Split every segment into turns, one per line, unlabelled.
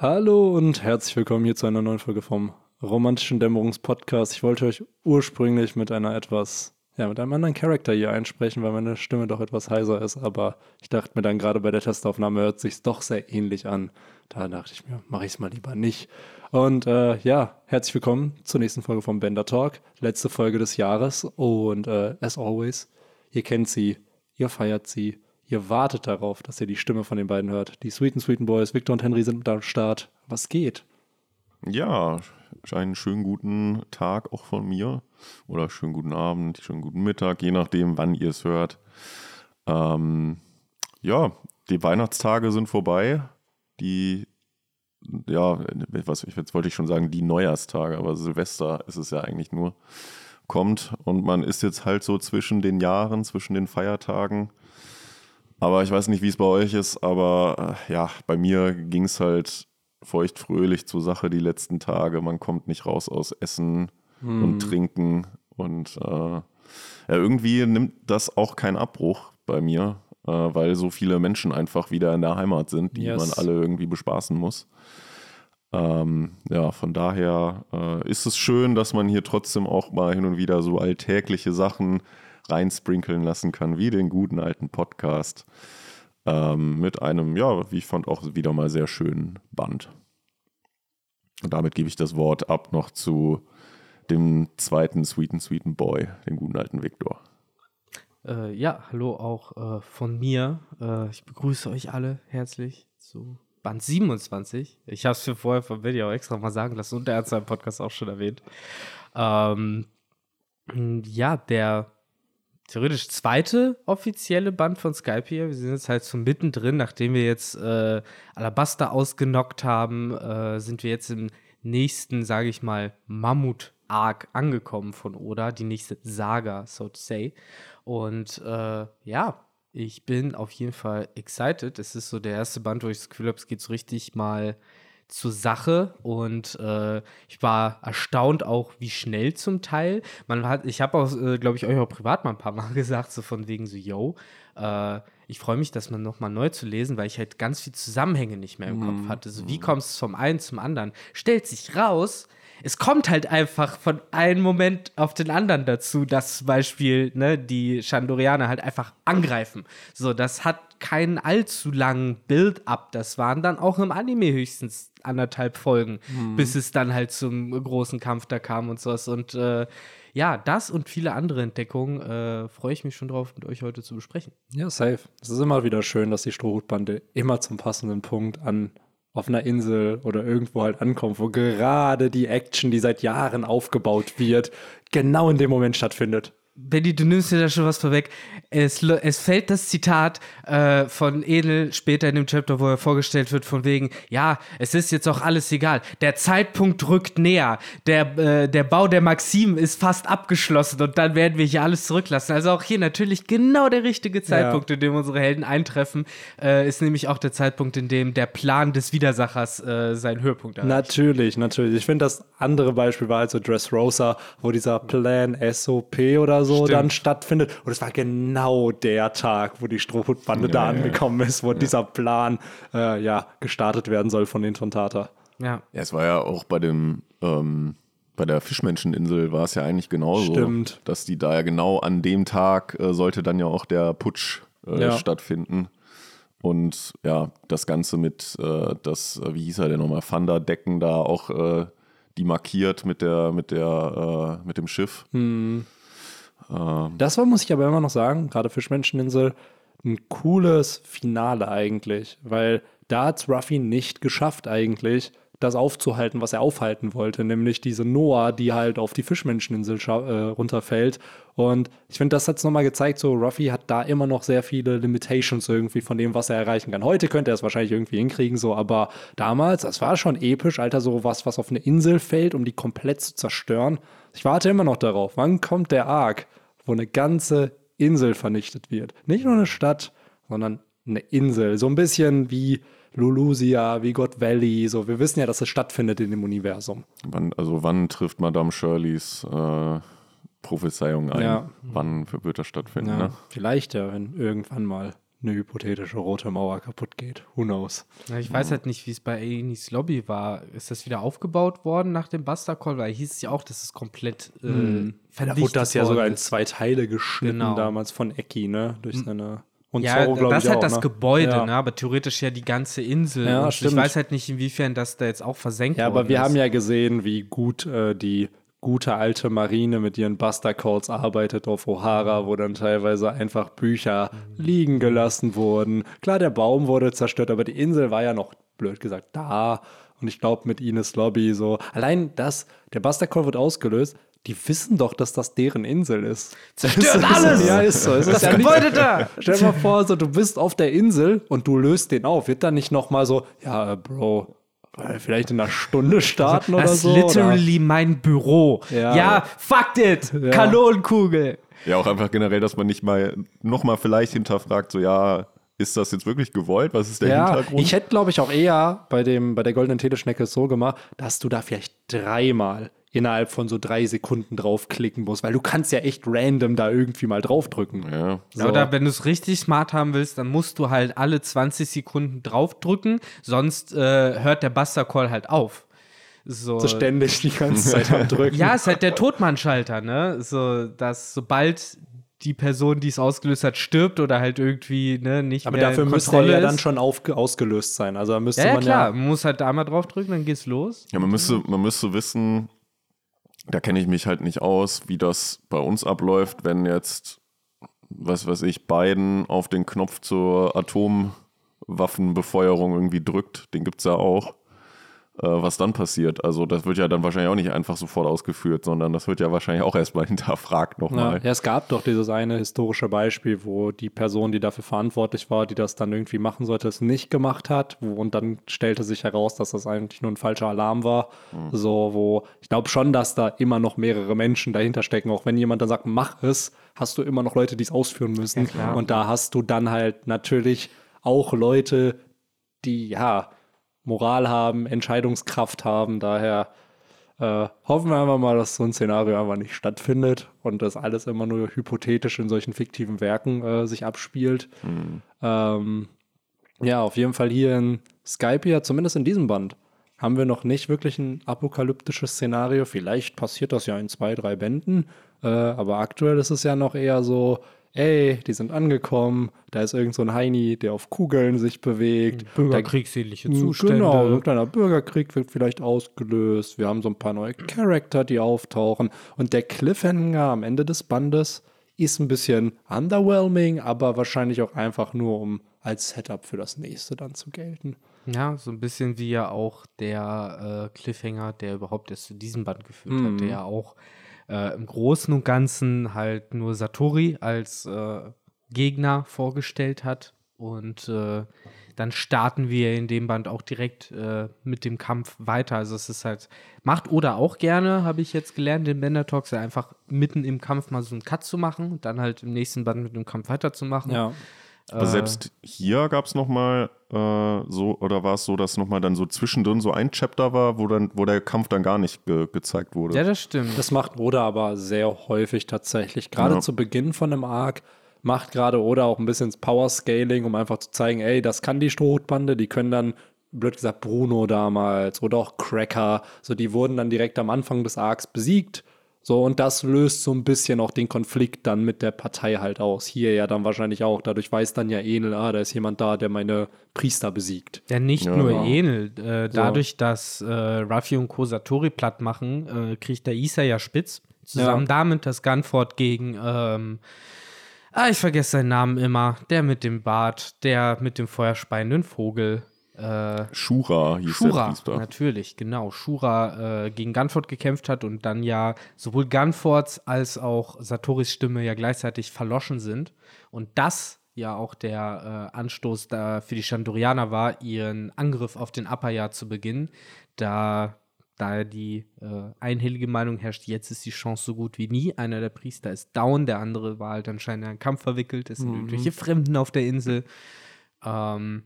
Hallo und herzlich willkommen hier zu einer neuen Folge vom Romantischen Dämmerungspodcast. Ich wollte euch ursprünglich mit einer etwas, ja, mit einem anderen Charakter hier einsprechen, weil meine Stimme doch etwas heiser ist, aber ich dachte mir dann gerade bei der Testaufnahme hört sich doch sehr ähnlich an. Da dachte ich mir, mache ich es mal lieber nicht. Und äh, ja, herzlich willkommen zur nächsten Folge vom Bender Talk, letzte Folge des Jahres und äh, as always, ihr kennt sie, ihr feiert sie Ihr wartet darauf, dass ihr die Stimme von den beiden hört. Die Sweeten Sweeten Boys, Victor und Henry sind am Start. Was geht?
Ja, einen schönen guten Tag auch von mir. Oder schönen guten Abend, schönen guten Mittag, je nachdem, wann ihr es hört. Ähm, ja, die Weihnachtstage sind vorbei. Die, ja, was jetzt wollte ich schon sagen, die Neujahrstage, aber Silvester ist es ja eigentlich nur, kommt. Und man ist jetzt halt so zwischen den Jahren, zwischen den Feiertagen aber ich weiß nicht, wie es bei euch ist, aber äh, ja, bei mir ging es halt feuchtfröhlich zur Sache die letzten Tage. Man kommt nicht raus aus Essen hm. und Trinken und äh, ja, irgendwie nimmt das auch keinen Abbruch bei mir, äh, weil so viele Menschen einfach wieder in der Heimat sind, die yes. man alle irgendwie bespaßen muss. Ähm, ja, von daher äh, ist es schön, dass man hier trotzdem auch mal hin und wieder so alltägliche Sachen reinsprinkeln lassen kann, wie den guten alten Podcast. Ähm, mit einem, ja, wie ich fand, auch wieder mal sehr schönen Band. Und damit gebe ich das Wort ab noch zu dem zweiten Sweeten Sweeten Boy, dem guten alten Viktor.
Äh, ja, hallo auch äh, von mir. Äh, ich begrüße euch alle herzlich zu Band 27. Ich habe es für vorher von Video auch extra mal sagen lassen und der hat seinen Podcast auch schon erwähnt. Ähm, ja, der theoretisch zweite offizielle Band von Skype hier. Wir sind jetzt halt so mittendrin, nachdem wir jetzt äh, Alabaster ausgenockt haben, äh, sind wir jetzt im nächsten, sage ich mal, Mammut-Arc angekommen von Oda, die nächste Saga, so to say. Und äh, ja, ich bin auf jeden Fall excited. Es ist so der erste Band, wo ich das Gefühl habe, es geht so richtig mal zur Sache und äh, ich war erstaunt auch, wie schnell zum Teil. Man hat, ich habe auch, äh, glaube ich, euch auch privat mal ein paar Mal gesagt, so von wegen so, yo, äh, ich freue mich, das mal nochmal neu zu lesen, weil ich halt ganz viel Zusammenhänge nicht mehr im mm. Kopf mhm. hatte. So, wie kommst du vom einen zum anderen? Stellt sich raus, es kommt halt einfach von einem Moment auf den anderen dazu, dass zum Beispiel ne, die Chandorianer halt einfach angreifen. So, das hat keinen allzu langen Build-up. Das waren dann auch im Anime höchstens anderthalb Folgen, mhm. bis es dann halt zum großen Kampf da kam und sowas. Und äh, ja, das und viele andere Entdeckungen äh, freue ich mich schon drauf, mit euch heute zu besprechen.
Ja, safe. Es ist immer wieder schön, dass die Strohhutbande immer zum passenden Punkt an auf einer Insel oder irgendwo halt ankommt, wo gerade die Action, die seit Jahren aufgebaut wird, genau in dem Moment stattfindet.
Benny, du nimmst dir da schon was vorweg. Es, es fällt das Zitat äh, von Edel später in dem Chapter, wo er vorgestellt wird, von wegen, ja, es ist jetzt auch alles egal. Der Zeitpunkt rückt näher. Der, äh, der Bau der Maxim ist fast abgeschlossen und dann werden wir hier alles zurücklassen. Also auch hier natürlich genau der richtige Zeitpunkt, ja. in dem unsere Helden eintreffen, äh, ist nämlich auch der Zeitpunkt, in dem der Plan des Widersachers äh, seinen Höhepunkt
erreicht. Natürlich, natürlich. Ich finde, das andere Beispiel war also Dressrosa, wo dieser Plan SOP oder so so Stimmt. dann stattfindet. Und es war genau der Tag, wo die Strohhutbande ja, da angekommen ist, wo ja. dieser Plan äh, ja, gestartet werden soll von den Tontata.
Ja. ja, es war ja auch bei dem ähm, bei der Fischmenscheninsel war es ja eigentlich genauso, Stimmt. dass die da ja genau an dem Tag äh, sollte dann ja auch der Putsch äh, ja. stattfinden. Und ja, das Ganze mit, äh, das, äh, wie hieß er denn nochmal, Thunderdecken da auch äh, die markiert mit der, mit der, äh, mit dem Schiff. Hm.
Ähm, das war, muss ich aber immer noch sagen, gerade Fischmenscheninsel, ein cooles Finale eigentlich, weil da hat es Ruffy nicht geschafft eigentlich, das aufzuhalten, was er aufhalten wollte, nämlich diese Noah, die halt auf die Fischmenscheninsel äh, runterfällt. Und ich finde, das hat es nochmal gezeigt, so Ruffy hat da immer noch sehr viele Limitations irgendwie von dem, was er erreichen kann. Heute könnte er es wahrscheinlich irgendwie hinkriegen, so, aber damals, das war schon episch, Alter, so was, was auf eine Insel fällt, um die komplett zu zerstören. Ich warte immer noch darauf. Wann kommt der Arc? Wo eine ganze Insel vernichtet wird. Nicht nur eine Stadt, sondern eine Insel. So ein bisschen wie Lulusia, wie God Valley. So, wir wissen ja, dass es stattfindet in dem Universum.
Wann, also wann trifft Madame Shirleys äh, Prophezeiung ein? Ja. Wann wird das stattfinden? Ja, ne?
Vielleicht ja, wenn irgendwann mal. Eine hypothetische rote Mauer kaputt geht. Who knows?
Ja, ich weiß halt nicht, wie es bei Anis Lobby war. Ist das wieder aufgebaut worden nach dem Buster Call? Weil hieß es ja auch, dass es komplett äh,
Da
vernichtet
wurde das ja sogar in zwei Teile geschnitten
Genau.
damals von Eki, ne? Durch seine. Und
Ja,
Zorro,
das ist halt
auch,
das
ne?
Gebäude,
ja.
ne? aber theoretisch ja die ganze Insel.
Ja,
ich weiß halt nicht, inwiefern das da jetzt auch versenkt
Ja, aber wir
ist.
haben ja gesehen, wie gut äh, die gute alte Marine mit ihren Buster Calls arbeitet auf O'Hara, wo dann teilweise einfach Bücher liegen gelassen wurden. Klar, der Baum wurde zerstört, aber die Insel war ja noch, blöd gesagt, da. Und ich glaube, mit Ines Lobby so. Allein das, der Buster Call wird ausgelöst. Die wissen doch, dass das deren Insel ist.
Zerstört
Das ist-
alles!
Ja, ist so. Es ist
Das
ja nicht-
Gebäude da!
Stell dir mal vor, so, du bist auf der Insel und du löst den auf. Wird dann nicht noch mal so, ja, äh, Bro, vielleicht in einer Stunde starten oder
Das ist
so?
literally mein Büro.
Ja.
Ja, fuck it!
Ja.
Kanonenkugel!
Ja, auch einfach generell, dass man nicht mal nochmal vielleicht hinterfragt, so ja, ist das jetzt wirklich gewollt? Was ist der
ja,
Hintergrund?
ich hätte, glaube ich, auch eher bei, dem, bei der goldenen Teleschnecke es so gemacht, dass du da vielleicht dreimal innerhalb von so drei Sekunden draufklicken musst, weil du kannst ja echt random da irgendwie mal draufdrücken.
ja.
So.
Oder wenn du es richtig smart haben willst, dann musst du halt alle 20 Sekunden draufdrücken, sonst äh, hört der Buster Call halt auf. So,
So ständig die ganze Zeit am Drücken.
ja, ist halt der Todmannschalter, ne? So, dass sobald die Person, die es ausgelöst hat, stirbt oder halt irgendwie ne, nicht
aber
mehr
dafür
in
müsste er
Kontrolle
ja dann schon ausgelöst sein. Also da müsste
ja, ja,
man
klar,
ja.
man muss halt einmal draufdrücken, dann geht's los.
Ja, man müsste, man müsste wissen, da kenne ich mich halt nicht aus, wie das bei uns abläuft, wenn jetzt, was weiß ich, Biden auf den Knopf zur Atomwaffenbefeuerung irgendwie drückt, den gibt es ja auch, was dann passiert. Also das wird ja dann wahrscheinlich auch nicht einfach sofort ausgeführt, sondern das wird ja wahrscheinlich auch erstmal hinterfragt
Ja,
nochmal.
ja, es gab doch dieses eine historische Beispiel, wo die Person, die dafür verantwortlich war, die das dann irgendwie machen sollte, es nicht gemacht hat. Wo, und dann stellte sich heraus, dass das eigentlich nur ein falscher Alarm war. So, wo ich glaube schon, dass da immer noch mehrere Menschen dahinter stecken. Auch wenn jemand dann sagt, mach es, hast du immer noch Leute, die es ausführen müssen.
klar.
und da hast du dann halt natürlich auch Leute, die ja Moral haben, Entscheidungskraft haben. Daher äh, hoffen wir einfach mal, dass so ein Szenario einfach nicht stattfindet und das alles immer nur hypothetisch in solchen fiktiven Werken äh, sich abspielt. Ähm, ja, auf jeden Fall hier in Skype, ja, zumindest in diesem Band, haben wir noch nicht wirklich ein apokalyptisches Szenario. Vielleicht passiert das ja in zwei, drei Bänden, äh, aber aktuell ist es ja noch eher so, ey, die sind angekommen, da ist irgend so ein Heini, der auf Kugeln sich bewegt. Da
Bürgerkriegsähnliche Zustände.
Genau, so ein kleiner Bürgerkrieg wird vielleicht ausgelöst. Wir haben so ein paar neue Charakter, die auftauchen. Und der Cliffhanger am Ende des Bandes ist ein bisschen underwhelming, aber wahrscheinlich auch einfach nur, um als Setup für das nächste dann zu gelten.
Ja, so ein bisschen wie ja auch der äh, Cliffhanger, der überhaupt erst zu diesem Band geführt hat, der ja auch äh, im Großen und Ganzen halt nur Satori als äh, Gegner vorgestellt hat. Und äh, dann starten wir in dem Band auch direkt äh, mit dem Kampf weiter. Also es ist halt, macht Oda auch gerne, habe ich jetzt gelernt, in Bender Talks, ja, einfach mitten im Kampf mal so einen Cut zu machen und dann halt im nächsten Band mit dem Kampf weiterzumachen.
Ja.
Aber selbst hier gab es nochmal äh, so, oder war es so, dass nochmal dann so zwischendrin so ein Chapter war, wo dann, wo der Kampf dann gar nicht ge gezeigt wurde.
Ja, das stimmt.
Das macht Oda aber sehr häufig tatsächlich. Gerade
Ja.
zu Beginn von einem Arc macht gerade Oda auch ein bisschen Power Scaling, um einfach zu zeigen, ey, das kann die Strohhutbande, die können dann, blöd gesagt, Bruno damals oder auch Cracker, so die wurden dann direkt am Anfang des Arcs besiegt. So, und das löst so ein bisschen auch den Konflikt dann mit der Partei halt aus. Hier ja dann wahrscheinlich auch. Dadurch weiß dann ja Enel, ah, da ist jemand da, der meine Priester besiegt.
Ja, nicht
Ja.
nur Enel. Äh, dadurch, dass äh, Ruffy und Kosatori platt machen, äh, kriegt der Isa ja spitz. Zusammen
Ja.
damit das Gunfort gegen, ähm, ah, ich vergesse seinen Namen immer, der mit dem Bart, der mit dem feuerspeienden Vogel. Äh,
Shura hieß der
Shura,
Priester.
natürlich, genau. Shura äh, gegen Gunfort gekämpft hat und dann ja sowohl Gunforts als auch Satoris Stimme ja gleichzeitig verloschen sind. Und das ja auch der äh, Anstoß da für die Chandorianer war, ihren Angriff auf den Apaya zu beginnen, da da die äh, einhellige Meinung herrscht, jetzt ist die Chance so gut wie nie. Einer der Priester ist down, der andere war halt anscheinend in einen Kampf verwickelt, es sind irgendwelche Fremden auf der Insel. Ähm,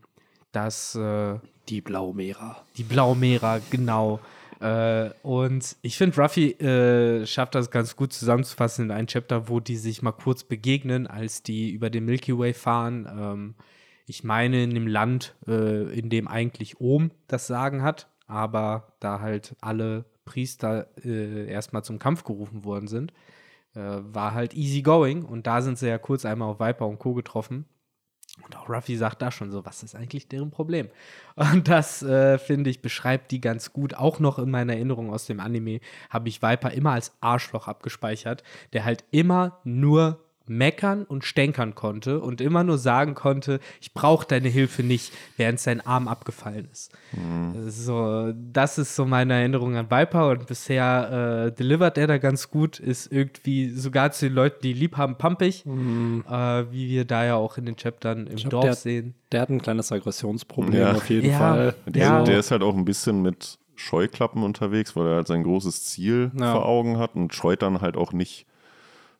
dass äh,
Die Blaumera.
die Blaumera, genau. Äh, und ich finde, Ruffy äh, schafft das ganz gut zusammenzufassen in einem Chapter, wo die sich mal kurz begegnen, als die über den Milky Way fahren. Ähm, ich meine, in dem Land, äh, in dem eigentlich Ohm das Sagen hat, aber da halt alle Priester äh, erstmal zum Kampf gerufen worden sind, äh, war halt easy going. Und da sind sie ja kurz einmal auf Viper und Co. getroffen. Und auch Ruffy sagt da schon so, was ist eigentlich deren Problem? Und das, äh, finde ich, beschreibt die ganz gut. Auch noch in meiner Erinnerung aus dem Anime habe ich Viper immer als Arschloch abgespeichert, der halt immer nur meckern und stänkern konnte und immer nur sagen konnte, ich brauche deine Hilfe nicht, während sein Arm abgefallen ist. Mhm. So, das ist so meine Erinnerung an Viper und bisher äh, delivert er da ganz gut, ist irgendwie sogar zu den Leuten, die lieb haben, pumpig, mhm. äh, wie wir da ja auch in den Chaptern im glaub, Dorf
der,
sehen.
Der hat ein kleines Aggressionsproblem ja. auf jeden
ja.
Fall.
Der, ja. der ist halt auch ein bisschen mit Scheuklappen unterwegs, weil er halt sein großes Ziel vor Augen hat und scheut dann halt auch nicht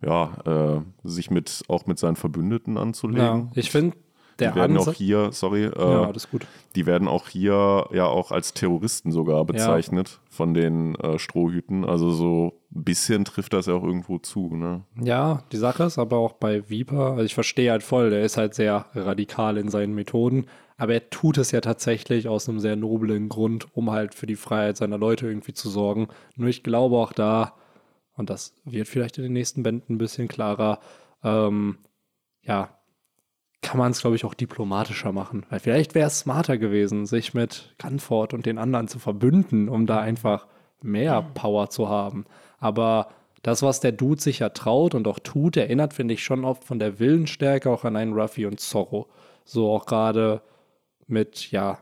ja, äh, sich mit auch mit seinen Verbündeten anzulegen. Ja,
ich finde,
der die werden auch hier, sorry, äh,
ja, alles gut.
Die werden auch hier ja auch als Terroristen sogar bezeichnet ja. von den äh, Strohhüten. Also so ein bisschen trifft das ja auch irgendwo zu, ne?
Ja, die Sache ist aber auch bei Viper, also ich verstehe halt voll, der ist halt sehr radikal in seinen Methoden, aber er tut es ja tatsächlich aus einem sehr noblen Grund, um halt für die Freiheit seiner Leute irgendwie zu sorgen. Nur ich glaube auch da, und das wird vielleicht in den nächsten Bänden ein bisschen klarer, ähm, ja, kann man es, glaube ich, auch diplomatischer machen. Weil vielleicht wäre es smarter gewesen, sich mit Gunford und den anderen zu verbünden, um da einfach mehr Power zu haben. Aber das, was der Dude sich ja traut und auch tut, erinnert, finde ich, schon oft von der Willensstärke auch an einen Ruffy und Zorro. So auch gerade mit, ja,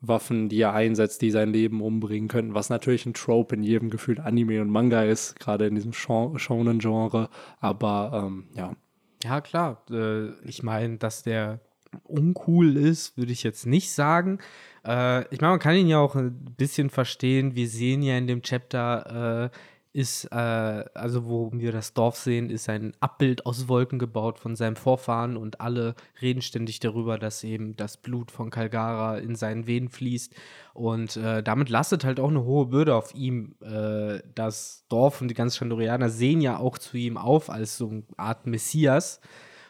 Waffen, die er einsetzt, die sein Leben umbringen könnten, was natürlich ein Trope in jedem gefühlt Anime und Manga ist, gerade in diesem Shonen-Genre. Aber ähm, ja.
Ja, klar. Äh, ich meine, dass der uncool ist, würde ich jetzt nicht sagen. Äh, ich meine, man kann ihn ja auch ein bisschen verstehen. Wir sehen ja in dem Chapter, äh, ist, äh, also wo wir das Dorf sehen, ist ein Abbild aus Wolken gebaut von seinem Vorfahren und alle reden ständig darüber, dass eben das Blut von Kalgara in seinen Venen fließt. Und äh, damit lastet halt auch eine hohe Bürde auf ihm. Äh, das Dorf und die ganzen Chandorianer sehen ja auch zu ihm auf als so eine Art Messias.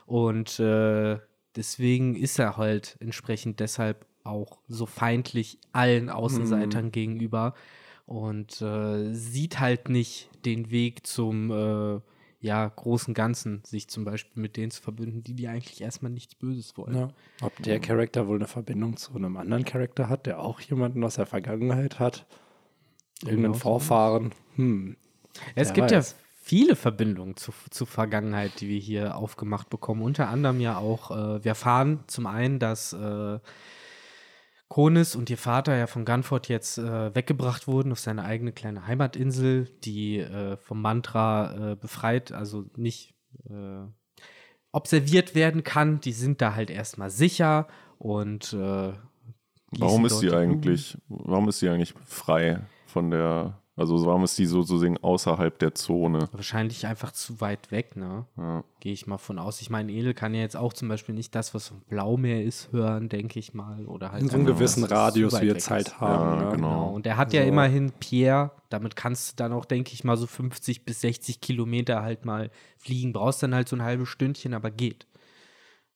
Und äh, deswegen ist er halt entsprechend deshalb auch so feindlich allen Außenseitern mhm. gegenüber und äh, sieht halt nicht den Weg zum äh, ja, großen Ganzen, sich zum Beispiel mit denen zu verbünden, die die eigentlich erstmal nichts Böses wollen. Ja.
Ob der Charakter wohl eine Verbindung zu einem anderen Charakter hat, der auch jemanden aus der Vergangenheit hat? Irgendeinen Vorfahren? Hm.
Es gibt weiß. ja viele Verbindungen zu, zu Vergangenheit, die wir hier aufgemacht bekommen. Unter anderem ja auch, äh, wir erfahren zum einen, dass äh, Konis und ihr Vater ja von Gunford jetzt äh, weggebracht wurden auf seine eigene kleine Heimatinsel, die äh, vom Mantra äh, befreit, also nicht äh, observiert werden kann. Die sind da halt erstmal sicher und äh,
warum ist sie eigentlich, warum ist sie eigentlich frei von der also warum ist die sozusagen außerhalb der Zone?
Wahrscheinlich einfach zu weit weg, ne? Ja. Gehe ich mal von aus. Ich meine, Edel kann ja jetzt auch zum Beispiel nicht das, was vom Blaumeer ist, hören, denke ich mal. Oder halt
In so einem gewissen Radius, wie jetzt halt haben.
Ja, ja. Genau. genau. Und der hat so. ja immerhin Pierre, damit kannst du dann auch, denke ich mal, so 50 bis 60 Kilometer halt mal fliegen. Brauchst dann halt so ein halbes Stündchen, aber geht.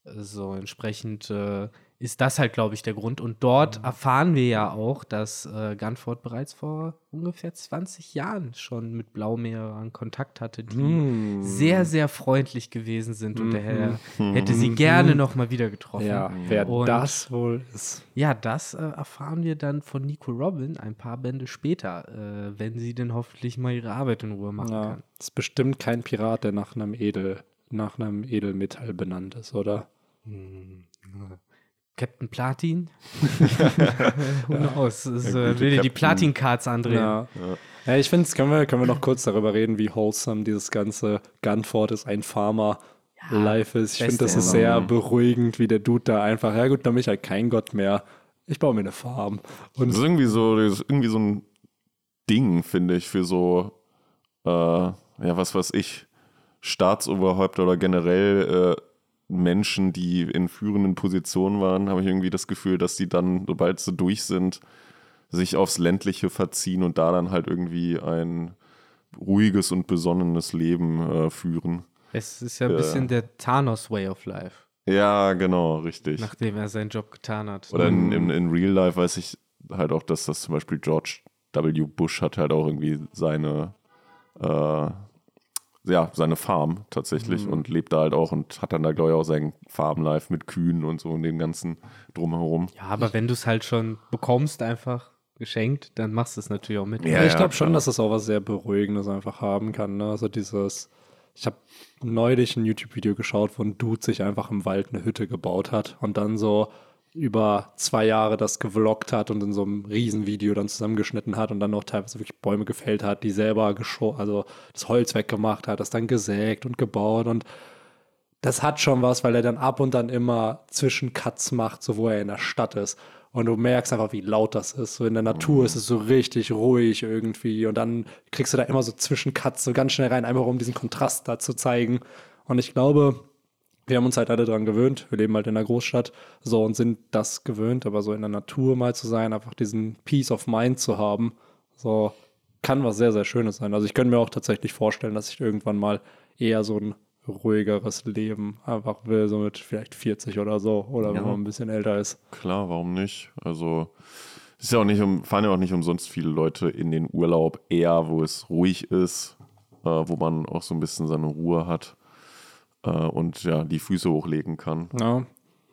So, entsprechend äh, ist das halt, glaube ich, der Grund. Und dort mhm. erfahren wir ja auch, dass äh, Gunford bereits vor ungefähr 20 Jahren schon mit Blaumeerern Kontakt hatte, die mm. sehr, sehr freundlich gewesen sind. Und der Herr mhm. hätte sie gerne noch mal wieder getroffen.
Ja, wer und, das wohl ist.
Ja, das äh, erfahren wir dann von Nico Robin ein paar Bände später, äh, wenn sie denn hoffentlich mal ihre Arbeit in Ruhe machen ja, kann.
Ist bestimmt kein Pirat, der nach einem Edel, nach einem Edelmetall benannt ist, oder?
Hm. Captain Platin? Who knows? Ja, will dir die Platin-Cards andrehen. Ja.
Ja. ja ich finde, können wir, können wir noch kurz darüber reden, wie wholesome dieses ganze Gunford ist, ein Farmer. Life ist. Ich finde, das ist sehr beruhigend, wie der Dude da einfach, ja gut, dann bin ich halt kein Gott mehr. Ich baue mir eine Farm.
Und das ist irgendwie so, das ist irgendwie so ein Ding, finde ich, für so, äh, ja, was weiß ich, Staatsoberhäupter oder generell äh, Menschen, die in führenden Positionen waren, habe ich irgendwie das Gefühl, dass die dann, sobald sie durch sind, sich aufs Ländliche verziehen und da dann halt irgendwie ein ruhiges und besonnenes Leben äh, führen.
Es ist ja ein bisschen der Thanos Way of Life,
Ja, genau, richtig.
nachdem er seinen Job getan hat.
Oder in, in, in Real Life weiß ich halt auch, dass das zum Beispiel George W. Bush hat halt auch irgendwie seine, äh, ja, seine Farm tatsächlich und lebt da halt auch und hat dann da, glaube ich, auch sein Farbenlife mit Kühen und so und dem ganzen Drumherum.
Ja, aber wenn du es halt schon bekommst, einfach geschenkt, dann machst du es natürlich auch mit.
Ja,
ich
ja,
glaube schon,
klar.
dass es auch was sehr Beruhigendes einfach haben kann. Ne? Also dieses, ich habe neulich ein YouTube-Video geschaut, wo ein Dude sich einfach im Wald eine Hütte gebaut hat und dann so über zwei Jahre das gevloggt hat und in so einem Riesenvideo dann zusammengeschnitten hat und dann noch teilweise wirklich Bäume gefällt hat, die selber gescho also das Holz weggemacht hat, das dann gesägt und gebaut und das hat schon was, weil er dann ab und dann immer Zwischencuts macht, so wo er in der Stadt ist. Und du merkst einfach, wie laut das ist. So in der Natur ist es so richtig ruhig irgendwie. Und dann kriegst du da immer so Zwischencuts so ganz schnell rein, einfach um diesen Kontrast da zu zeigen. Und ich glaube, wir haben uns halt alle dran gewöhnt. Wir leben halt in der Großstadt so und sind das gewöhnt, aber so in der Natur mal zu sein, einfach diesen Peace of Mind zu haben, so kann was sehr, sehr Schönes sein. Also ich könnte mir auch tatsächlich vorstellen, dass ich irgendwann mal eher so ein ruhigeres Leben einfach will, so mit vielleicht 40 oder so, oder wenn
Ja.
man ein bisschen älter ist.
Klar, warum nicht? Also es ist ja auch nicht um, fahren ja auch nicht umsonst viele Leute in den Urlaub eher, wo es ruhig ist, äh, wo man auch so ein bisschen seine Ruhe hat äh, und ja, die Füße hochlegen kann,
Ja,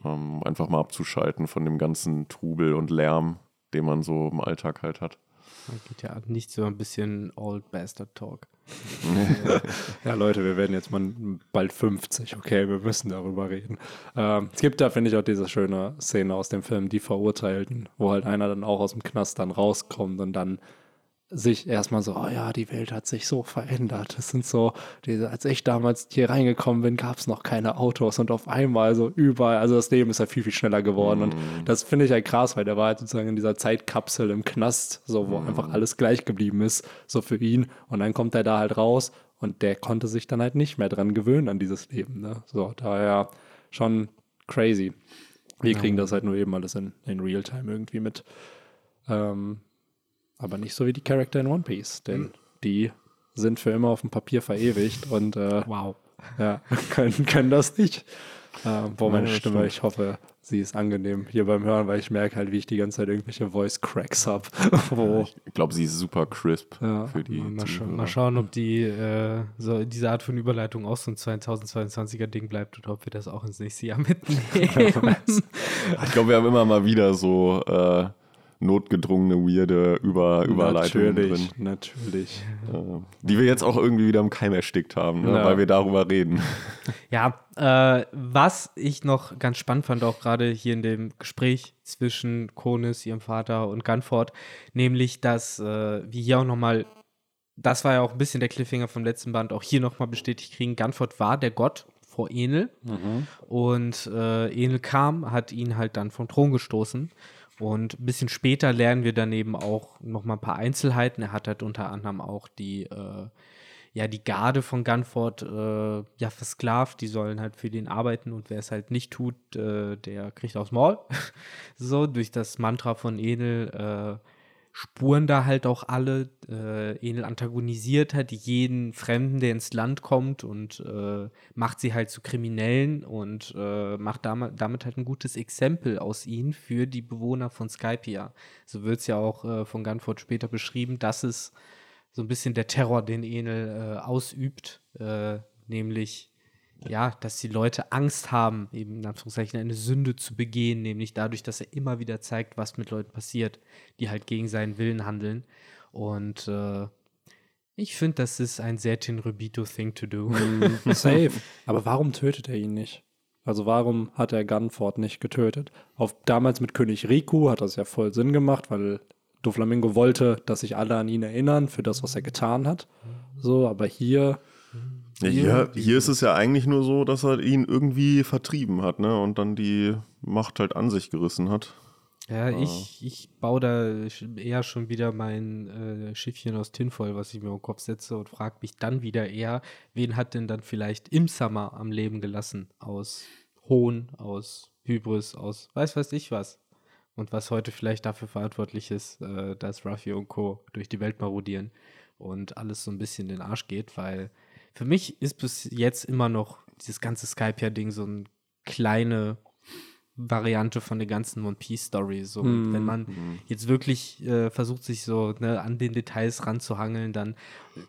ähm, einfach mal abzuschalten von dem ganzen Trubel und Lärm, den man so im Alltag halt hat.
Man geht ja nicht so ein bisschen Old Bastard Talk.
Ja, Leute, wir werden jetzt mal bald 50, okay, wir müssen darüber reden. Ähm, es gibt da, finde ich, auch diese schöne Szene aus dem Film Die Verurteilten, wo halt einer dann auch aus dem Knast dann rauskommt und dann sich erstmal so, oh ja, die Welt hat sich so verändert. Das sind so, diese, als ich damals hier reingekommen bin, gab es noch keine Autos und auf einmal so überall, also das Leben ist ja viel, viel schneller geworden und das finde ich halt krass, weil der war halt sozusagen in dieser Zeitkapsel im Knast, so wo einfach alles gleich geblieben ist, so für ihn und dann kommt er da halt raus und der konnte sich dann halt nicht mehr dran gewöhnen an dieses Leben, ne? So, daher schon crazy. Wir kriegen das halt nur eben alles in, in Realtime irgendwie mit. Ähm, aber nicht so wie die Charakter in One Piece, denn die sind für immer auf dem Papier verewigt und äh,
Wow.
ja, können, können das nicht. Äh, boah, meine
Ja,
Stimme,
stimmt.
ich hoffe, sie ist angenehm hier beim Hören, weil ich merke halt, wie ich die ganze Zeit irgendwelche Voice Cracks habe.
Ich glaube, sie ist super crisp
Ja.
für die
Mal, scha mal schauen, ob die äh, so diese Art von Überleitung auch so ein 2022er Ding bleibt oder ob wir das auch ins nächste Jahr mitnehmen.
Ich glaube, wir haben immer mal wieder so äh, notgedrungene, weirde Über Überleitungen
natürlich,
drin,
natürlich.
äh, die wir jetzt auch irgendwie wieder im Keim erstickt haben, ne?
Ja.
weil wir darüber reden.
Ja, äh, was ich noch ganz spannend fand, auch gerade hier in dem Gespräch zwischen Konis, ihrem Vater und Gunford, nämlich, dass äh, wir hier auch nochmal, das war ja auch ein bisschen der Cliffhanger vom letzten Band, auch hier nochmal bestätigt kriegen, Gunford war der Gott vor Enel und äh, Enel kam, hat ihn halt dann vom Thron gestoßen. Und ein bisschen später lernen wir daneben auch noch mal ein paar Einzelheiten. Er hat halt unter anderem auch die, äh, ja, die Garde von Gunford äh, ja, versklavt. Die sollen halt für den arbeiten und wer es halt nicht tut, äh, der kriegt aufs Maul. so, durch das Mantra von Enel äh, spuren da halt auch alle. Äh, Enel antagonisiert halt jeden Fremden, der ins Land kommt und äh, macht sie halt zu Kriminellen und äh, macht damit, damit halt ein gutes Exempel aus ihnen für die Bewohner von Skypia. So wird es ja auch äh, von Gunford später beschrieben. Das ist so ein bisschen der Terror, den Enel äh, ausübt, äh, nämlich ja, dass die Leute Angst haben, eben in Anführungszeichen eine Sünde zu begehen, nämlich dadurch, dass er immer wieder zeigt, was mit Leuten passiert, die halt gegen seinen Willen handeln. Und äh, ich finde, das ist ein sehr Tenrubito-Thing to do.
Safe. Aber warum tötet er ihn nicht? Also warum hat er Gunford nicht getötet? Auf, damals mit König Riku hat das ja voll Sinn gemacht, weil Doflamingo wollte, dass sich alle an ihn erinnern für das, was er getan hat. So, aber hier,
Ja, hier, hier ist es ja eigentlich nur so, dass er ihn irgendwie vertrieben hat, ne? Und dann die Macht halt an sich gerissen hat.
Ja, ich, ich baue da eher schon wieder mein äh, Schiffchen aus Tinfoil, was ich mir im Kopf setze und frage mich dann wieder eher, wen hat denn dann vielleicht im Summer am Leben gelassen? Aus Hohn, aus Hybris, aus weiß weiß ich was. und was heute vielleicht dafür verantwortlich ist, äh, dass Ruffy und Co. durch die Welt marodieren und alles so ein bisschen in den Arsch geht, weil für mich ist bis jetzt immer noch dieses ganze Skype-Ding so eine kleine Variante von der ganzen One Piece Story. So,
Mhm.
wenn man jetzt wirklich äh, versucht, sich so ne, an den Details ranzuhangeln, dann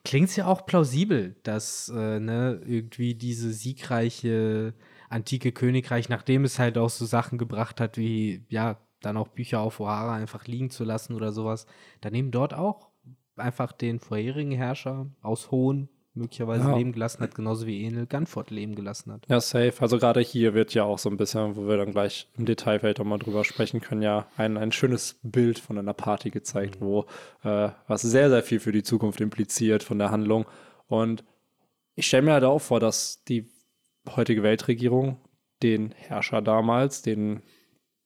klingt es ja auch plausibel, dass äh, ne, irgendwie diese siegreiche antike Königreich, nachdem es halt auch so Sachen gebracht hat, wie ja, dann auch Bücher auf Ohara einfach liegen zu lassen oder sowas, dann eben dort auch einfach den vorherigen Herrscher aus Hohn möglicherweise
Ja.
leben gelassen hat, genauso wie Enel Gunford leben gelassen hat.
Ja, safe. Also gerade hier wird ja auch so ein bisschen, wo wir dann gleich im Detail vielleicht auch mal drüber sprechen können, ja ein, ein schönes Bild von einer Party gezeigt, wo äh, was sehr, sehr viel für die Zukunft impliziert von der Handlung. Und ich stelle mir halt auch vor, dass die heutige Weltregierung den Herrscher damals, den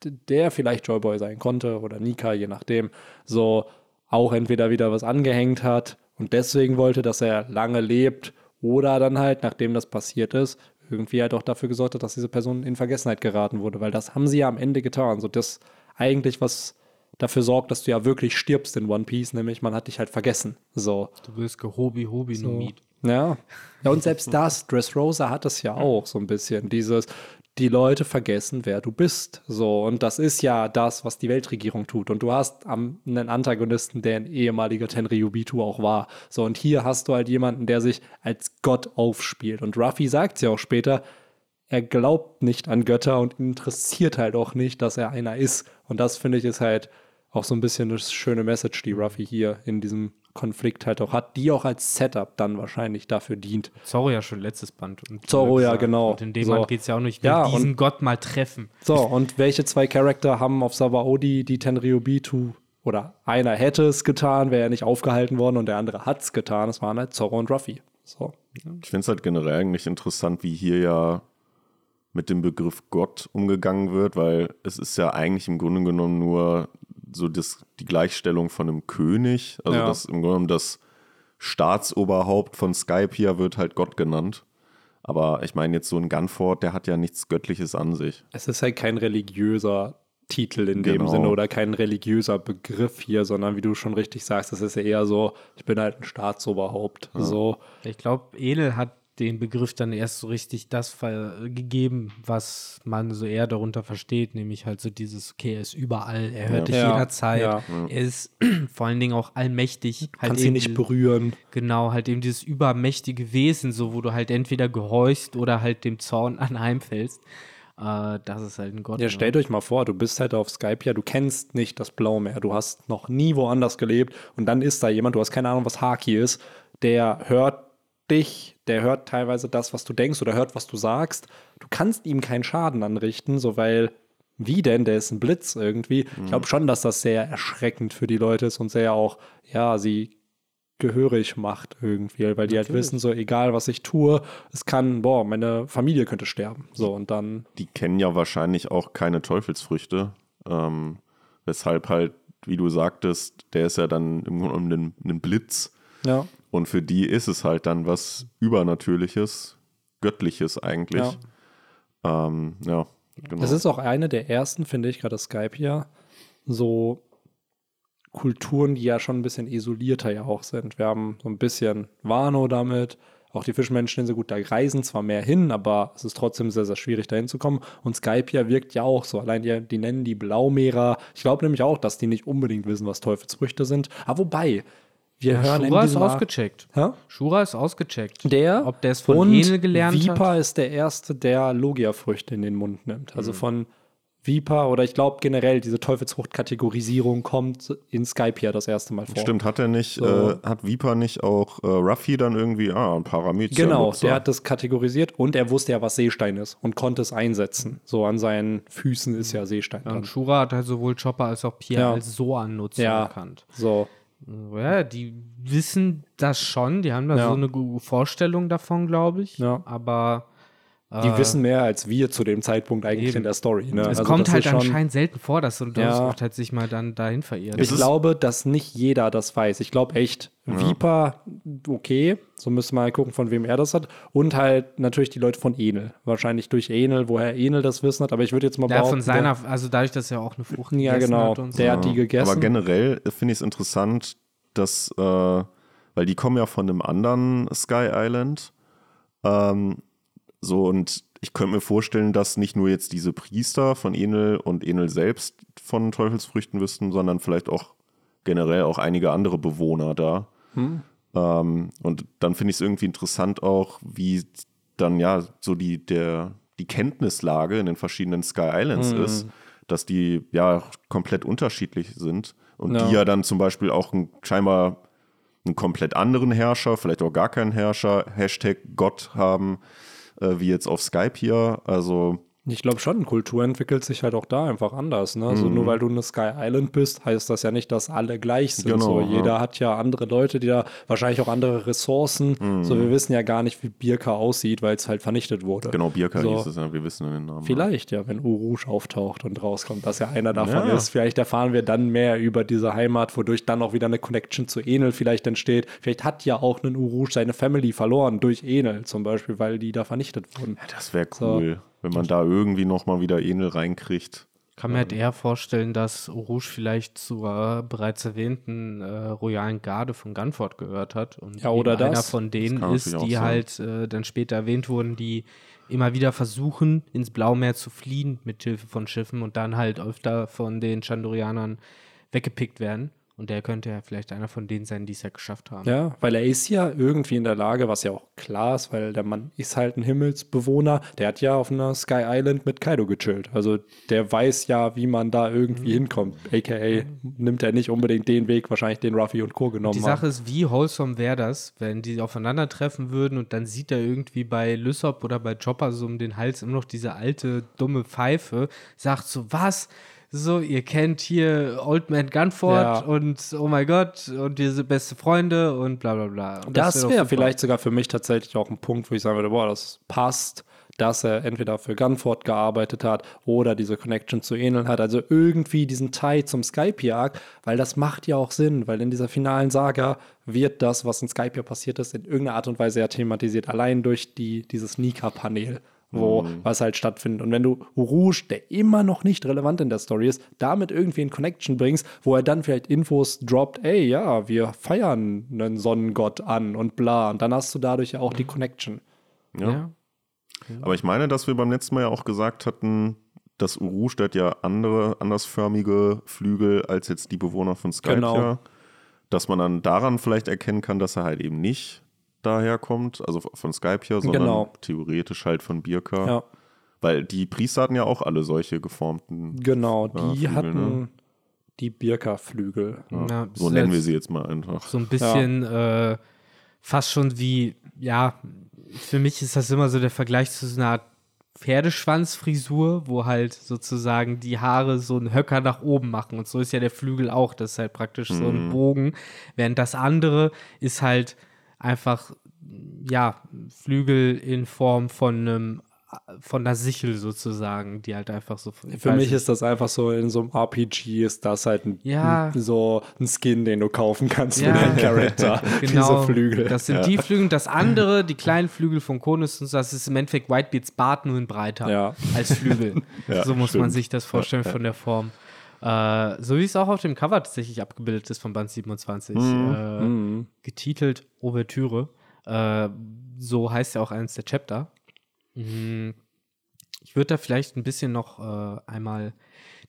der vielleicht Joyboy sein konnte oder Nika, je nachdem, so auch entweder wieder was angehängt hat und deswegen wollte, dass er lange lebt oder dann halt, nachdem das passiert ist, irgendwie halt auch dafür gesorgt hat, dass diese Person in Vergessenheit geraten wurde, weil das haben sie ja am Ende getan. So das eigentlich, was dafür sorgt, dass du ja wirklich stirbst in One Piece, nämlich man hat dich halt vergessen. So.
Du wirst gehobi hobi
So.
nomid.
Ja. ja, und selbst das, Dressrosa hat es ja auch so ein bisschen, dieses, die Leute vergessen, wer du bist. So, und das ist ja das, was die Weltregierung tut. Und du hast am, einen Antagonisten, der ein ehemaliger Tenryubitu auch war. So, und hier hast du halt jemanden, der sich als Gott aufspielt. Und Ruffy sagt es ja auch später, er glaubt nicht an Götter und interessiert halt auch nicht, dass er einer ist. Und das finde ich ist halt auch so ein bisschen eine schöne Message, die Ruffy hier in diesem Konflikt halt auch hat, die auch als Setup dann wahrscheinlich dafür dient.
Zorro ja schon letztes Band. Und
Zorro, ja, genau.
Und in dem
So.
Band geht es ja auch nicht, ich will
Ja,
diesen Gott mal treffen.
So, und welche zwei Charakter haben auf Sabaody die Tenryubitu oder einer hätte es getan, wäre er nicht aufgehalten worden und der andere hat es getan. Es waren halt Zorro und Ruffy. So.
Ich finde es halt generell eigentlich interessant, wie hier ja mit dem Begriff Gott umgegangen wird, weil es ist ja eigentlich im Grunde genommen nur so das, die Gleichstellung von einem König. Also
Ja.
das im Grunde genommen das Staatsoberhaupt von Skype hier wird halt Gott genannt. Aber ich meine jetzt so ein Gunford, der hat ja nichts Göttliches an sich.
Es ist halt kein religiöser Titel in dem
Genau.
Sinne oder kein religiöser Begriff hier, sondern wie du schon richtig sagst, es ist ja eher so, ich bin halt ein Staatsoberhaupt. So.
Ich glaube, Enel hat den Begriff dann erst so richtig das ver- gegeben, was man so eher darunter versteht, nämlich halt so dieses, okay, er ist überall, er hört dich
Ja.
jederzeit,
Ja.
er ist vor allen Dingen auch allmächtig. Halt
Kannst ihn
eben
nicht berühren.
Genau, halt eben dieses übermächtige Wesen, so wo du halt entweder gehorchst oder halt dem Zorn anheimfällst. Äh, das ist halt ein Gott.
Ja,
ne?
stellt euch mal vor, du bist halt auf Skype, ja, du kennst nicht das Blaumeer, du hast noch nie woanders gelebt und dann ist da jemand, du hast keine Ahnung, was Haki ist, der hört dich, der hört teilweise das, was du denkst oder hört, was du sagst. Du kannst ihm keinen Schaden anrichten, so weil, wie denn, der ist ein Blitz irgendwie. Ich glaube schon, dass das sehr erschreckend für die Leute ist und sehr auch, ja, sie gehörig macht irgendwie, weil die halt
Natürlich.
wissen, so egal was ich tue, es kann, boah, meine Familie könnte sterben. So und dann
Die kennen ja wahrscheinlich auch keine Teufelsfrüchte. Ähm, weshalb halt, wie du sagtest, der ist ja dann im Grunde genommen ein Blitz.
ja.
Und für die ist es halt dann was Übernatürliches, Göttliches eigentlich. Ja, ähm, ja genau.
Es ist auch eine der ersten, finde ich, gerade Skype hier, so Kulturen, die ja schon ein bisschen isolierter ja auch sind. Wir haben so ein bisschen Wano damit, auch die Fischmenschen sind gut, da reisen zwar mehr hin, aber es ist trotzdem sehr, sehr schwierig, da hinzukommen. Und Skype ja wirkt ja auch so. Allein die, die nennen die Blaumeerer. Ich glaube nämlich auch, dass die nicht unbedingt wissen, was Teufelsfrüchte sind. Aber wobei, wir hören
Shura
in
ist ausgecheckt.
Hä?
Shura ist ausgecheckt.
Der
Ob der es von Enel gelernt
Viper
hat.
ist der erste, der Logia-Früchte in den Mund nimmt.
Mhm.
Also von Viper oder ich glaube generell diese Teufelsfrucht-Kategorisierung kommt in Skype ja das erste Mal vor.
Stimmt, hat er nicht,
So.
äh, hat Viper nicht auch äh, Ruffy dann irgendwie, ah, ein Parameter.
Genau, der hat das kategorisiert und er wusste ja, was Seestein ist und konnte es einsetzen. So an seinen Füßen ist ja Seestein
Ja, und Shura hat halt sowohl Chopper als auch Pierre
Ja.
als Soan-Nutzer
Ja.
erkannt.
So,
Ja, die wissen das schon, die haben da
Ja.
so eine Vorstellung davon, glaube ich.
Ja.
Aber
Die
Äh,
wissen mehr als wir zu dem Zeitpunkt eigentlich
eben.
in der Story. Ne?
Es
Also
kommt halt anscheinend selten vor, dass so ein
Ja.
Halt sich mal dann dahin verirrt.
Ich glaube, dass nicht jeder das weiß. Ich glaube echt, Viper, okay, so müssen wir mal gucken, von wem er das hat. Und halt natürlich die Leute von Enel. Wahrscheinlich durch Enel, woher Enel das Wissen hat. Aber ich würde jetzt mal
ja,
behaupten,
von seiner, also dadurch, dass er auch eine Frucht
der, ja
gegessen
genau,
hat und so.
der hat die gegessen.
Aber generell finde ich es interessant, dass, äh, weil die kommen ja von einem anderen Sky Island. Ähm, so, und ich könnte mir vorstellen, dass nicht nur jetzt diese Priester von Enel und Enel selbst von Teufelsfrüchten wüssten, sondern vielleicht auch generell auch einige andere Bewohner da. Ähm, und dann finde ich es irgendwie interessant auch, wie dann ja so die, der, die Kenntnislage in den verschiedenen Sky Islands ist, dass die ja komplett unterschiedlich sind und
Ja.
die ja dann zum Beispiel auch ein, scheinbar einen komplett anderen Herrscher, vielleicht auch gar keinen Herrscher, Hashtag Gott haben, äh, wie jetzt auf Skype hier. Also
Ich glaube schon, Kultur entwickelt sich halt auch da einfach anders. Ne? Also nur weil du eine Sky Island bist, heißt das ja nicht, dass alle gleich sind.
Genau,
so,
ja.
jeder hat ja andere Leute, die da wahrscheinlich auch andere Ressourcen. So, wir wissen ja gar nicht, wie Birka aussieht, weil es halt vernichtet wurde.
genau, Birka
So.
hieß es ja, wir wissen den Namen.
Vielleicht, ja, wenn Urush auftaucht und rauskommt, dass er einer davon
Ja.
ist. Vielleicht erfahren wir dann mehr über diese Heimat, wodurch dann auch wieder eine Connection zu Enel vielleicht entsteht. Vielleicht hat ja auch ein Urush seine Family verloren durch Enel zum Beispiel, weil die da vernichtet wurden.
Das wäre cool, wenn man da irgendwie nochmal wieder Enel reinkriegt.
kann mir halt eher vorstellen, dass Rouge vielleicht zur bereits erwähnten äh, royalen Garde von Gunford gehört hat. Und
Ja, oder
einer
das.
von denen ist, die halt äh, dann später erwähnt wurden, die immer wieder versuchen, ins Blaumeer zu fliehen mit Hilfe von Schiffen und dann halt öfter von den Chandorianern weggepickt werden. Und der könnte ja vielleicht einer von denen sein, die es ja geschafft haben.
Ja, weil er ist ja irgendwie in der Lage, was ja auch klar ist, weil der Mann ist halt ein Himmelsbewohner. Der hat ja auf einer Sky Island mit Kaido gechillt. Also der weiß ja, wie man da irgendwie
Mhm.
hinkommt. AKA nimmt er nicht unbedingt den Weg, wahrscheinlich den Ruffy und Co. genommen
Die
haben.
Sache ist, wie wholesome wäre das, wenn die aufeinandertreffen würden und dann sieht er irgendwie bei Lysop oder bei Chopper so um den Hals immer noch diese alte, dumme Pfeife, sagt so, was? So, ihr kennt hier Old Man Gunford
Ja.
und oh mein Gott und wir sind beste Freunde und bla bla bla. Und
Das
wär doch
wäre
super.
vielleicht sogar für mich tatsächlich auch ein Punkt, wo ich sagen würde, boah, das passt, dass er entweder für Gunford gearbeitet hat oder diese Connection zu Enel hat. Also irgendwie diesen Tie zum Skype-Arc, weil das macht ja auch Sinn, weil in dieser finalen Saga wird das, was in Skype passiert ist, in irgendeiner Art und Weise ja thematisiert, allein durch die, dieses Nika-Panel. Wo was halt stattfindet. Und wenn du Rouge, der immer noch nicht relevant in der Story ist, damit irgendwie in Connection bringst, wo er dann vielleicht Infos droppt, ey, ja, wir feiern einen Sonnengott an und bla. Und dann hast du dadurch ja auch die Connection.
Ja.
Ja.
Aber ich meine, dass wir beim letzten Mal ja auch gesagt hatten, dass Urush der hat ja andere, andersförmige Flügel als jetzt die Bewohner von Skype.
Genau.
Ja. Dass man dann daran vielleicht erkennen kann, dass er halt eben nicht daherkommt, also von Skype hier, sondern
Genau.
theoretisch halt von Birka.
Ja,
Weil die Priester hatten ja auch alle solche geformten.
genau.
Ja,
Die
Flügel,
hatten
ne?
die Birka-Flügel.
Ja,
So nennen wir sie jetzt mal einfach.
So ein bisschen äh, fast schon wie, ja, für mich ist das immer so der Vergleich zu so einer Art Pferdeschwanzfrisur, wo halt sozusagen die Haare so einen Höcker nach oben machen. Und so ist ja der Flügel auch. Das ist halt praktisch so ein Bogen. Während das andere ist halt einfach, ja, Flügel in Form von einem von der Sichel sozusagen, die halt einfach so.
Für mich ist das einfach so, in so einem RPG ist das halt ein,
Ja.
so ein Skin, den du kaufen kannst
Ja.
für deinen Charakter.
Genau,
Diese Flügel.
Das sind die Flügel. Das andere, die kleinen Flügel von Konus, und so, das ist im Endeffekt Whitebeards Bart nur in breiter
Ja.
als Flügel.
Ja,
so muss man
stimmt.
sich das vorstellen von der Form. Äh, so wie es auch auf dem Cover tatsächlich abgebildet ist von Band 27. Äh, Getitelt Ouvertüre. Äh, so heißt ja auch eines der Chapter. Mhm. Ich würde da vielleicht ein bisschen noch äh, einmal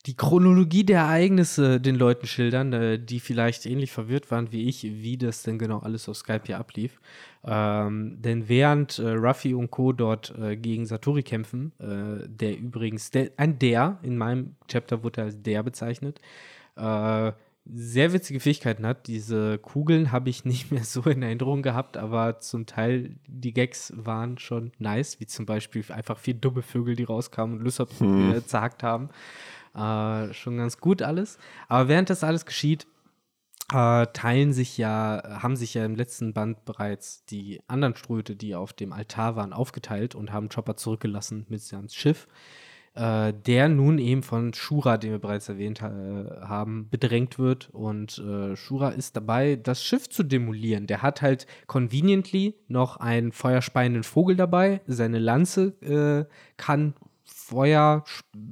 die Chronologie der Ereignisse den Leuten schildern, äh, die vielleicht ähnlich verwirrt waren wie ich, wie das denn genau alles auf Skype hier ablief. Ähm, denn während äh, Ruffy und Co. dort äh, gegen Satori kämpfen, äh, der übrigens, der, ein der, in meinem Chapter wurde er als der bezeichnet, äh, sehr witzige Fähigkeiten hat. Diese Kugeln habe ich nicht mehr so in Erinnerung gehabt, aber zum Teil die Gags waren schon nice, wie zum Beispiel einfach vier dumme Vögel, die rauskamen und Lysop äh, zerhackt haben. Äh, schon ganz gut alles. Aber während das alles geschieht, äh, teilen sich ja, haben sich ja im letzten Band bereits die anderen Ströte, die auf dem Altar waren, aufgeteilt und haben Chopper zurückgelassen mit seinem Schiff, äh, der nun eben von Shura, den wir bereits erwähnt äh, haben, bedrängt wird. Und äh, Shura ist dabei, das Schiff zu demolieren. Der hat halt conveniently noch einen feuerspeienden Vogel dabei. Seine Lanze äh, kann Feuer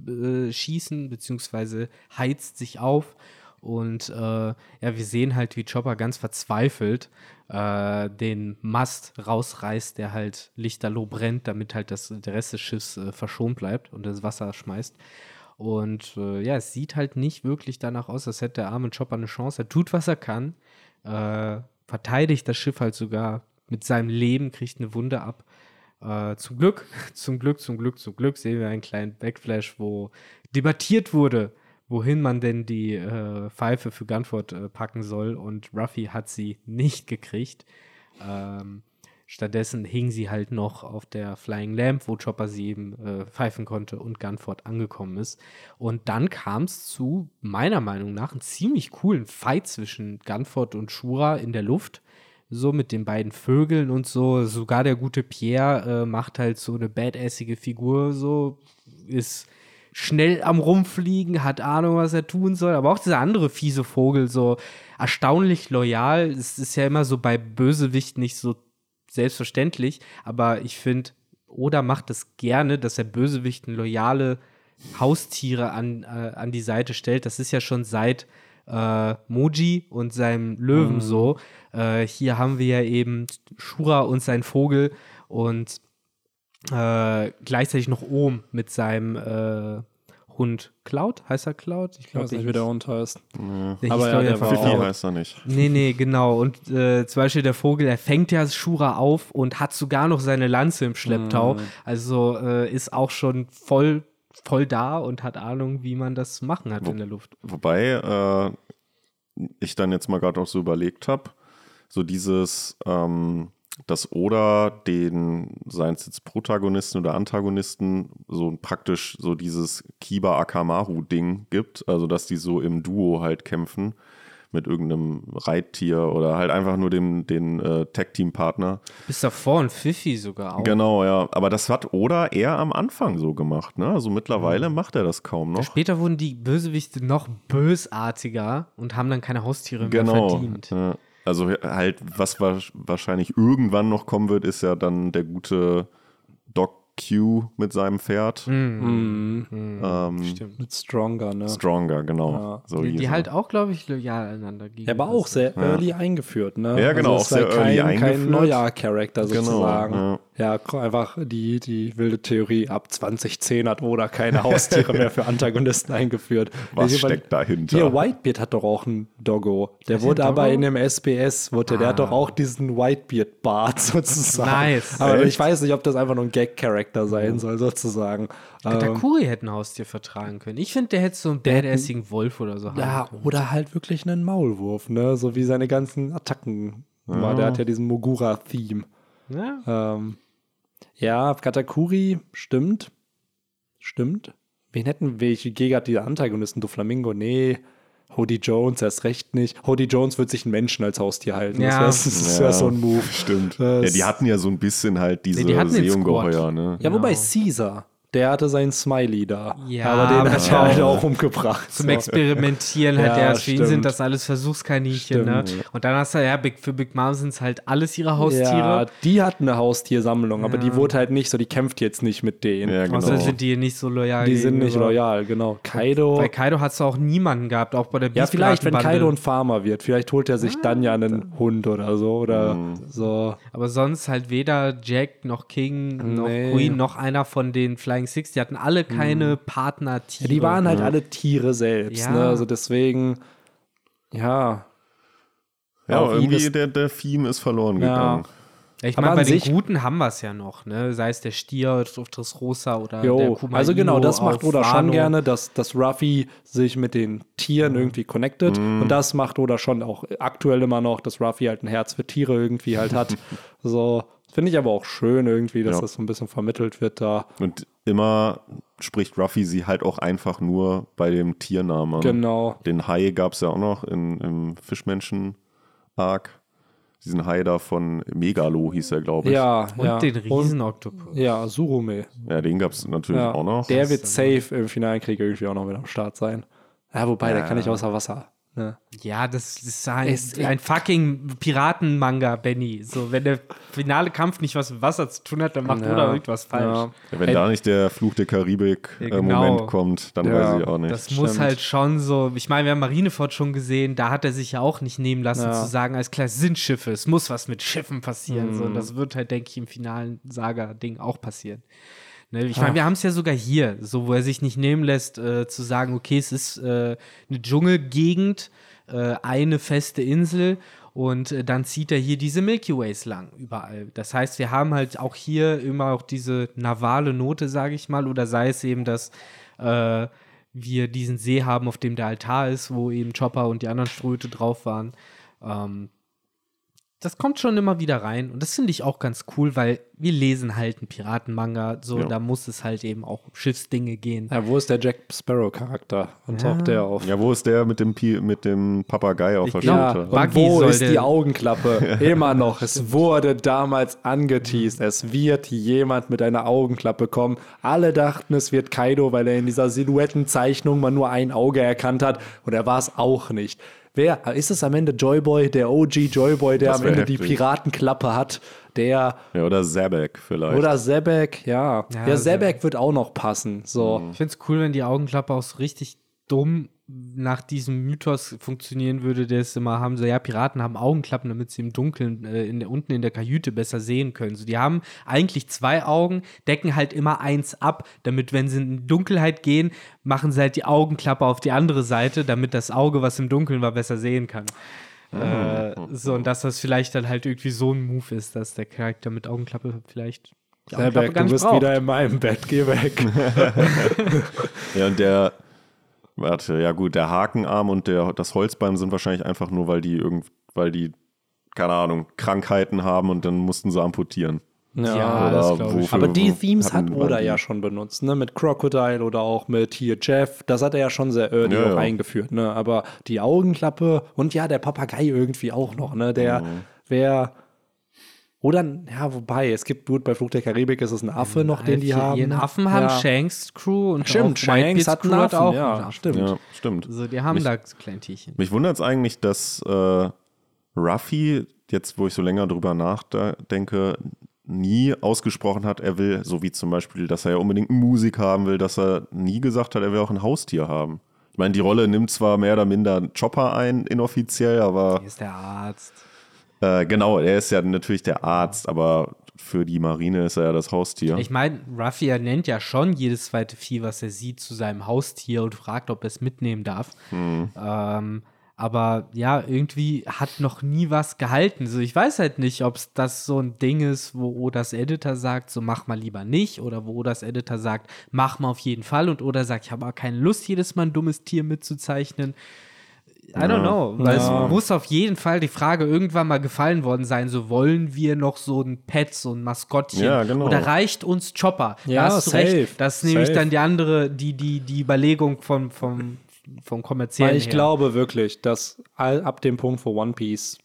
äh, schießen, beziehungsweise heizt sich auf. Und äh, ja, wir sehen halt, wie Chopper ganz verzweifelt äh, den Mast rausreißt, der halt lichterloh brennt, damit halt das, der Rest des Schiffs äh, verschont bleibt und das Wasser schmeißt. Und äh, ja, es sieht halt nicht wirklich danach aus, als hätte der arme Chopper eine Chance. Er tut, was er kann, äh, verteidigt das Schiff halt sogar mit seinem Leben, kriegt eine Wunde ab. Äh, zum Glück, zum Glück, zum Glück, zum Glück sehen wir einen kleinen Backflash, wo debattiert wurde, wohin man denn die äh, Pfeife für Gunford äh, packen soll. Und Ruffy hat sie nicht gekriegt. Ähm, stattdessen hing sie halt noch auf der Flying Lamp, wo Chopper sie eben äh, pfeifen konnte und Gunford angekommen ist. Und dann kam es zu, meiner Meinung nach, einem ziemlich coolen Fight zwischen Gunford und Shura in der Luft so mit den beiden Vögeln und so. Sogar der gute Pierre äh, macht halt so eine badassige Figur, so ist schnell am Rumfliegen, hat Ahnung, was er tun soll. Aber auch dieser andere fiese Vogel, so erstaunlich loyal. Es ist ja immer so bei Bösewicht nicht so selbstverständlich, aber ich finde, Oda macht es gerne, dass er Bösewichten loyale Haustiere an, äh, an die Seite stellt. Das ist ja schon seit äh, Moji und seinem Löwen so. Äh, hier haben wir ja eben Shura und sein Vogel und äh, gleichzeitig noch Ohm mit seinem äh, Hund Cloud. Heißt er Cloud?
Ich weiß nicht, wie der Hund heißt.
Der
Aber
hieß,
ja,
glaub ich,
der war
Fifi heißt er nicht.
Nee, nee, genau. Und äh, zum Beispiel der Vogel, der fängt ja Shura auf und hat sogar noch seine Lanze im Schlepptau. Also äh, ist auch schon voll, voll da und hat Ahnung, wie man das machen hat in der Luft.
Wobei äh, ich dann jetzt mal gerade auch so überlegt habe, so dieses, ähm, dass Oda den, seien es jetzt Protagonisten oder Antagonisten, so praktisch so dieses Kiba Akamaru-Ding gibt, also dass die so im Duo halt kämpfen mit irgendeinem Reittier oder halt einfach nur dem, den äh, Tag-Team-Partner.
Bis davor und Fifi sogar auch.
Genau, ja. Aber das hat Oda eher am Anfang so gemacht, ne? Also mittlerweile macht er das kaum noch.
Später wurden die Bösewichte noch bösartiger und haben dann keine Haustiere mehr
Genau.
verdient.
Ja. Also halt, was wa- wahrscheinlich irgendwann noch kommen wird, ist ja dann der gute Q mit seinem Pferd.
Mhm.
Ähm,
Stimmt.
Mit Stronger, ne?
Stronger, genau.
Ja.
So
Die, die halt auch, glaube ich, loyal einander gegen.
Er war auch sehr early eingeführt, ne?
Ja, genau,
Also
auch
ist
sehr
halt
early
kein, kein
eingeführt.
neuer Charakter
Genau,
sozusagen.
ja.
Ja. einfach die, die wilde Theorie, ab 2010 hat Oda keine Haustiere mehr für Antagonisten eingeführt.
Was
Ich
steckt dahinter?
Hier, Whitebeard hat doch auch einen Doggo. Der
der
wurde aber
Doggo?
in dem SBS, wurde, der hat doch auch diesen Whitebeard-Bart sozusagen.
Nice.
Aber
Echt?
ich weiß nicht, ob das einfach nur ein Gag-Charakter sein soll, sozusagen. Ähm,
Katakuri hätte ein Haustier vertragen können. Ich finde, der hätte so einen badassigen Wolf oder so haben
Ja,
können.
oder halt wirklich einen Maulwurf, ne? So wie seine ganzen Attacken. War. Der hat ja diesen Mogura-Theme.
Ja.
Ähm, ja, Katakuri, stimmt. Stimmt. Wen hätten welche Gegner die Antagonisten? Doflamingo? Nee. Hody Jones erst recht nicht. Hody Jones wird sich einen Menschen als Haustier halten.
Ja.
Das wäre wär so ein Move.
Stimmt.
Das-
ja, die hatten ja so ein bisschen halt diese
die hatten den
Seeungeheuer, ne?
Ja, wobei
Genau.
Caesar, der hatte seinen Smiley da.
Ja,
aber den
aber
hat er halt auch umgebracht.
Zum. Experimentieren halt
Ja,
erst. Für ihn sind das alles Versuchskaninchen, ne? Und dann hast du, ja, für Big Mom sind es halt alles ihre Haustiere.
Ja, die hatten eine Haustiersammlung, aber
Ja.
die wurde halt nicht so, die kämpft jetzt nicht mit denen.
Ja, genau.
Außerdem sind die nicht so loyal.
Die sind nicht loyal, genau. Kaido.
Bei Kaido hat es auch niemanden gehabt, auch bei der
Ja, vielleicht, wenn. Kaido ein Farmer wird. Vielleicht holt er sich dann ja einen Hund oder so. Oder so.
Aber sonst halt weder Jack noch King noch
Nee.
Queen noch einer von den Flying Six. Die hatten alle keine Partnertiere.
Ja, die waren halt alle Tiere selbst.
Ja.
Ne? Also deswegen, ja.
Ja,
Auch
irgendwie der, der Theme ist verloren
Ja.
gegangen.
Ich
Aber
meine, bei den
sich-
Guten haben wir es ja noch, ne? Sei es der Stier auf Dressrosa oder der
Jo,
Kuma
also genau, das macht Oda schon
Wano.
gerne, dass, dass Ruffy sich mit den Tieren irgendwie connectet. Und das macht Oda schon auch aktuell immer noch, dass Ruffy halt ein Herz für Tiere irgendwie halt hat. so, finde ich aber auch schön irgendwie, dass
Ja.
das so ein bisschen vermittelt wird da.
Und immer spricht Ruffy sie halt auch einfach nur bei dem Tiernamen.
Genau.
Den Hai gab es ja auch noch in, im Fischmenschen-Arc. Diesen Hai da von Megalo hieß er, glaube ich.
Ja,
Und
ja.
den Riesenoktopus.
Ja, Surume.
Ja, den gab es natürlich
Ja.
auch noch.
Der wird safe im finalen Krieg irgendwie auch noch mit am Start sein. Ja, wobei, der kann nicht außer Wasser. Ne?
Ja, das ist ein,
Ist-
ein fucking Piratenmanga, Benny. So, wenn der finale Kampf nicht was mit Wasser zu tun hat, dann macht
Ja,
Oda irgendwas falsch.
ja.
Ja, wenn
Ey,
da nicht der Fluch der
Ja,
Karibik-Moment
genau.
kommt, dann
Ja,
weiß ich auch nicht.
Das muss
Stimmt.
halt schon so. Ich meine, wir haben Marineford schon gesehen, da hat er sich ja auch nicht nehmen lassen
Ja.
zu sagen, als klar, es sind Schiffe, es muss was mit Schiffen passieren.
Mhm.
So, und das wird halt, denke ich, im finalen Saga-Ding auch passieren. Ne, ich meine, wir haben es ja sogar hier, so wo er sich nicht nehmen lässt, äh, zu sagen, okay, es ist äh, eine Dschungelgegend, äh, eine feste Insel und äh, dann zieht er hier diese Milky Ways lang überall. Das heißt, wir haben halt auch hier immer auch diese navale Note, sage ich mal, oder sei es eben, dass äh, wir diesen See haben, auf dem der Altar ist, wo eben Chopper und die anderen Ströte drauf waren. Ähm, das kommt schon immer wieder rein und das finde ich auch ganz cool, weil wir lesen halt einen Piratenmanga, so
Ja.
da muss es halt eben auch um Schiffsdinge gehen.
Ja, wo ist der Jack Sparrow-Charakter? Und taucht der auf?
Ja, wo ist der mit dem, Pi mit dem Papagei auf
Ich
der
Ja,
Schulter?
Und wo ist die Augenklappe? Immer noch. Es wurde damals angeteased. Es wird jemand mit einer Augenklappe kommen. Alle dachten, es wird Kaido, weil er in dieser Silhouettenzeichnung mal nur ein Auge erkannt hat. Und er war es auch nicht. Wer ist es am Ende Joyboy, der OG Joyboy, der
Das
am Ende die
heftig.
Piratenklappe hat? Der
Ja, oder Zabek vielleicht.
oder Sebek, ja.
Ja,
Ja, Sebek wird auch noch passen. So.
Ich finde es cool, wenn die Augenklappe auch so richtig dumm nach diesem Mythos funktionieren würde, der es immer haben, so ja, Piraten haben Augenklappen, damit sie im Dunkeln äh, in der, unten in der Kajüte besser sehen können. So, die haben eigentlich zwei Augen, decken halt immer eins ab, damit, wenn sie in Dunkelheit gehen, machen sie halt die Augenklappe auf die andere Seite, damit das Auge, was im Dunkeln war, besser sehen kann. Äh, so, und dass das vielleicht dann halt irgendwie so ein Move ist, dass der Charakter mit Augenklappe vielleicht Augenklappe
Sebek, du bist
braucht.
wieder in meinem Bett. Geh weg.
Ja, und der, warte, ja gut, der Hakenarm und der, das Holzbein sind wahrscheinlich einfach nur, weil die irgend, weil die, keine Ahnung, Krankheiten haben und dann mussten sie amputieren.
Ja, das
Oder
glaube ich.
Aber die Themes hat Oda ja schon benutzt, ne? Mit Crocodile oder auch mit hier Jeff. Das hat er ja schon sehr early
Ja, ja.
eingeführt, ne? Aber die Augenklappe und ja, der Papagei irgendwie auch noch, ne? Der
Mhm.
wäre. Oder, ja, wobei, es gibt, gut, bei Fluch der Karibik ist es ein Affe noch, den die haben.
Ihren Affen haben
ja.
Shanks Crew und
Stimmt,
auch
Shanks hat einen
Crew hat
Affen,
auch
ja,
einen Affen.
stimmt.
Ja, stimmt.
Also die haben
Mich-
da kleine Tierchen.
Mich wundert es eigentlich, dass äh, Ruffy, jetzt wo ich so länger drüber nachdenke, nie ausgesprochen hat, er will, so wie zum Beispiel, dass er ja unbedingt Musik haben will, dass er nie gesagt hat, er will auch ein Haustier haben. Ich meine, die Rolle nimmt zwar mehr oder minder Chopper ein, inoffiziell, aber
Hier ist der Arzt.
Äh, genau, er ist ja natürlich der Arzt, aber für die Marine ist er ja das Haustier.
Ich meine, Ruffy nennt ja schon jedes zweite Vieh, was er sieht, zu seinem Haustier und fragt, ob er es mitnehmen darf. Ähm, aber ja, irgendwie hat noch nie was gehalten. So, ich weiß halt nicht, ob es das so ein Ding ist, wo das Editor sagt, so mach mal lieber nicht, oder wo das Editor sagt, mach mal auf jeden Fall, und oder sagt, ich habe aber keine Lust, jedes Mal ein dummes Tier mitzuzeichnen. I don't know. Weil
Ja.
es muss auf jeden Fall die Frage irgendwann mal gefallen worden sein, so wollen wir noch so ein Pet, so ein Maskottchen.
Ja, genau.
Oder reicht uns Chopper?
Ja,
da hast du
safe,
recht. Das ist nämlich
safe.
dann die andere, die, die, die Überlegung vom, vom, vom kommerziellen
Weil ich
her.
glaube wirklich, dass all, ab dem Punkt, wo One Piece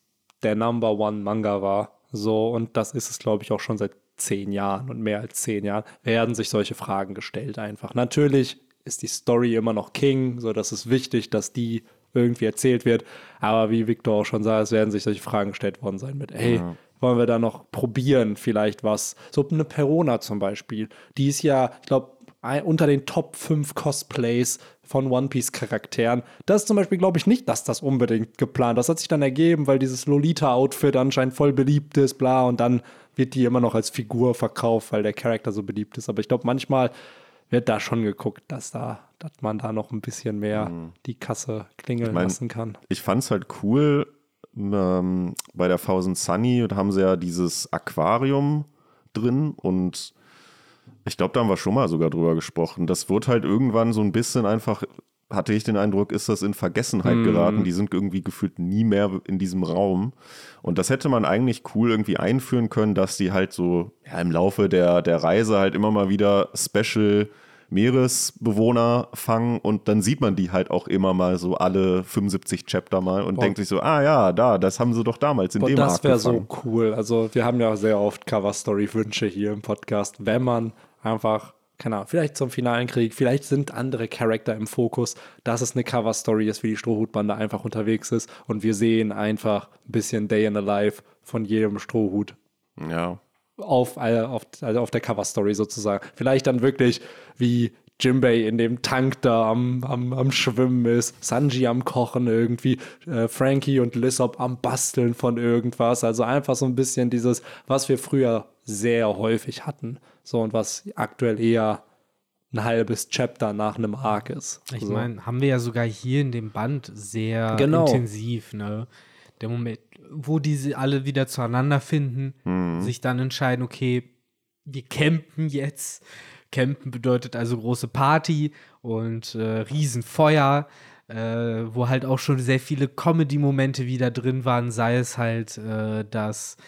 der Number One Manga war, so, und das ist es, glaube ich, auch schon seit zehn Jahren und mehr als zehn Jahren, werden sich solche Fragen gestellt einfach. Natürlich ist die Story immer noch King, so dass es wichtig, dass die irgendwie erzählt wird. Aber wie Victor auch schon sah, es werden sich solche Fragen gestellt worden sein mit, ey, wollen wir da noch probieren, vielleicht was? So eine Perona zum Beispiel, die ist ja, ich glaube, unter den Top 5 Cosplays von One Piece Charakteren. Das ist zum Beispiel, glaube ich, nicht, dass das unbedingt geplant. Das hat sich dann ergeben, weil dieses Lolita-Outfit anscheinend voll beliebt ist, bla, und dann wird die immer noch als Figur verkauft, weil der Charakter so beliebt ist. Aber ich glaube, manchmal wird da schon geguckt, dass da, dass man da noch ein bisschen mehr die Kasse klingeln
mein-
lassen kann.
ich fand es halt cool, ähm, bei der Thousand Sunny haben sie ja dieses Aquarium drin und ich glaube, da haben wir schon mal sogar drüber gesprochen. Das wird halt irgendwann so ein bisschen einfach hatte ich den Eindruck, ist das in Vergessenheit
Mhm.
geraten. Die sind irgendwie gefühlt nie mehr in diesem Raum. Und das hätte man eigentlich cool irgendwie einführen können, dass die halt so ja, im Laufe der, der Reise halt immer mal wieder Special Meeresbewohner fangen und dann sieht man die halt auch immer mal so alle 75 Chapter mal und
Boah.
denkt sich so, ah ja, da, das haben sie doch damals in
Und
dem
das wäre so cool. Also wir haben ja sehr oft Cover-Story-Wünsche hier im Podcast, wenn man einfach, keine Ahnung, vielleicht zum finalen Krieg, vielleicht sind andere Charakter im Fokus, dass es eine Cover-Story ist, wie die Strohhutbande einfach unterwegs ist und wir sehen einfach ein bisschen Day in the Life von jedem Strohhut
Ja.
auf, äh, auf, also auf der Cover-Story sozusagen. Vielleicht dann wirklich wie Jimbei in dem Tank da am, am, am Schwimmen ist, Sanji am Kochen irgendwie, äh, Frankie und Lissop am Basteln von irgendwas. Also einfach so ein bisschen dieses, was wir früher sehr häufig hatten. So und was aktuell eher ein halbes Chapter nach einem Arc ist.
Ich
so.
meine, haben wir ja sogar hier in dem Band sehr
Genau.
intensiv, ne? Der Moment, wo diese alle wieder zueinander finden, sich dann entscheiden, okay, wir campen jetzt. Campen bedeutet also große Party und äh, Riesenfeuer, äh, wo halt auch schon sehr viele Comedy-Momente wieder drin waren, sei es halt, äh, dass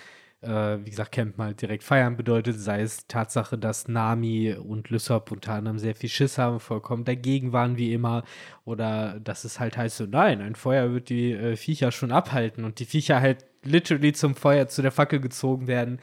äh, wie gesagt, Campen halt direkt feiern bedeutet, sei es Tatsache, dass Nami und Lysop unter anderem sehr viel Schiss haben, vollkommen dagegen waren wie immer, oder dass es halt heißt so, nein, ein Feuer wird die äh, Viecher schon abhalten und die Viecher halt literally zum Feuer, zu der Fackel gezogen werden.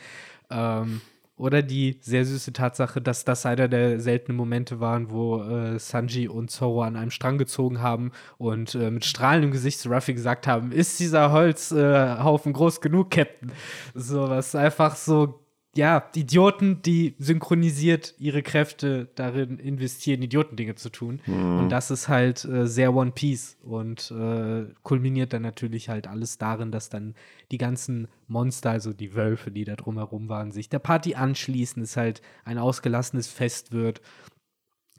Ähm, oder die sehr süße Tatsache, dass das einer der seltenen Momente waren, wo äh, Sanji und Zoro an einem Strang gezogen haben und äh, mit strahlendem Gesicht zu Ruffy gesagt haben, ist dieser Holzhaufen äh, groß genug, Captain? So was einfach so, ja, Idioten, die synchronisiert ihre Kräfte darin investieren, Idiotendinge zu tun. Und das ist halt äh, sehr One Piece und äh, kulminiert dann natürlich halt alles darin, dass dann die ganzen Monster, also die Wölfe, die da drumherum waren, sich der Party anschließen, es halt ein ausgelassenes Fest wird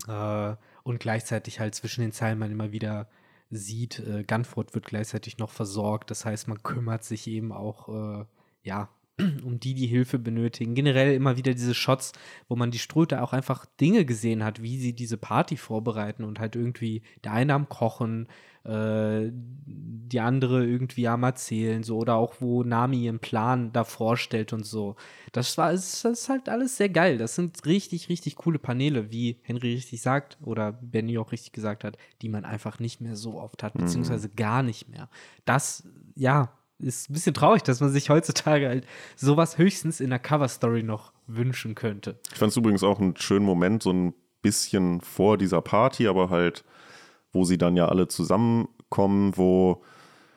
äh, und gleichzeitig halt zwischen den Zeilen man immer wieder sieht, äh, Gunford wird gleichzeitig noch versorgt. Das heißt, man kümmert sich eben auch, äh, ja, um die, die Hilfe benötigen. Generell immer wieder diese Shots, wo man die Ströte auch einfach Dinge gesehen hat, wie sie diese Party vorbereiten und halt irgendwie der eine am Kochen, äh, die andere irgendwie am Erzählen, so oder auch wo Nami ihren Plan da vorstellt und so. Das war, es- das ist halt alles sehr geil. Das sind richtig, richtig coole Paneele, wie Henry richtig sagt oder Benny auch richtig gesagt hat, die man einfach nicht mehr so oft hat, beziehungsweise gar nicht mehr. Das, ja, ist ein bisschen traurig, dass man sich heutzutage halt sowas höchstens in der Cover-Story noch wünschen könnte.
Ich fand es übrigens auch einen schönen Moment, so ein bisschen vor dieser Party, aber halt, wo sie dann ja alle zusammenkommen, wo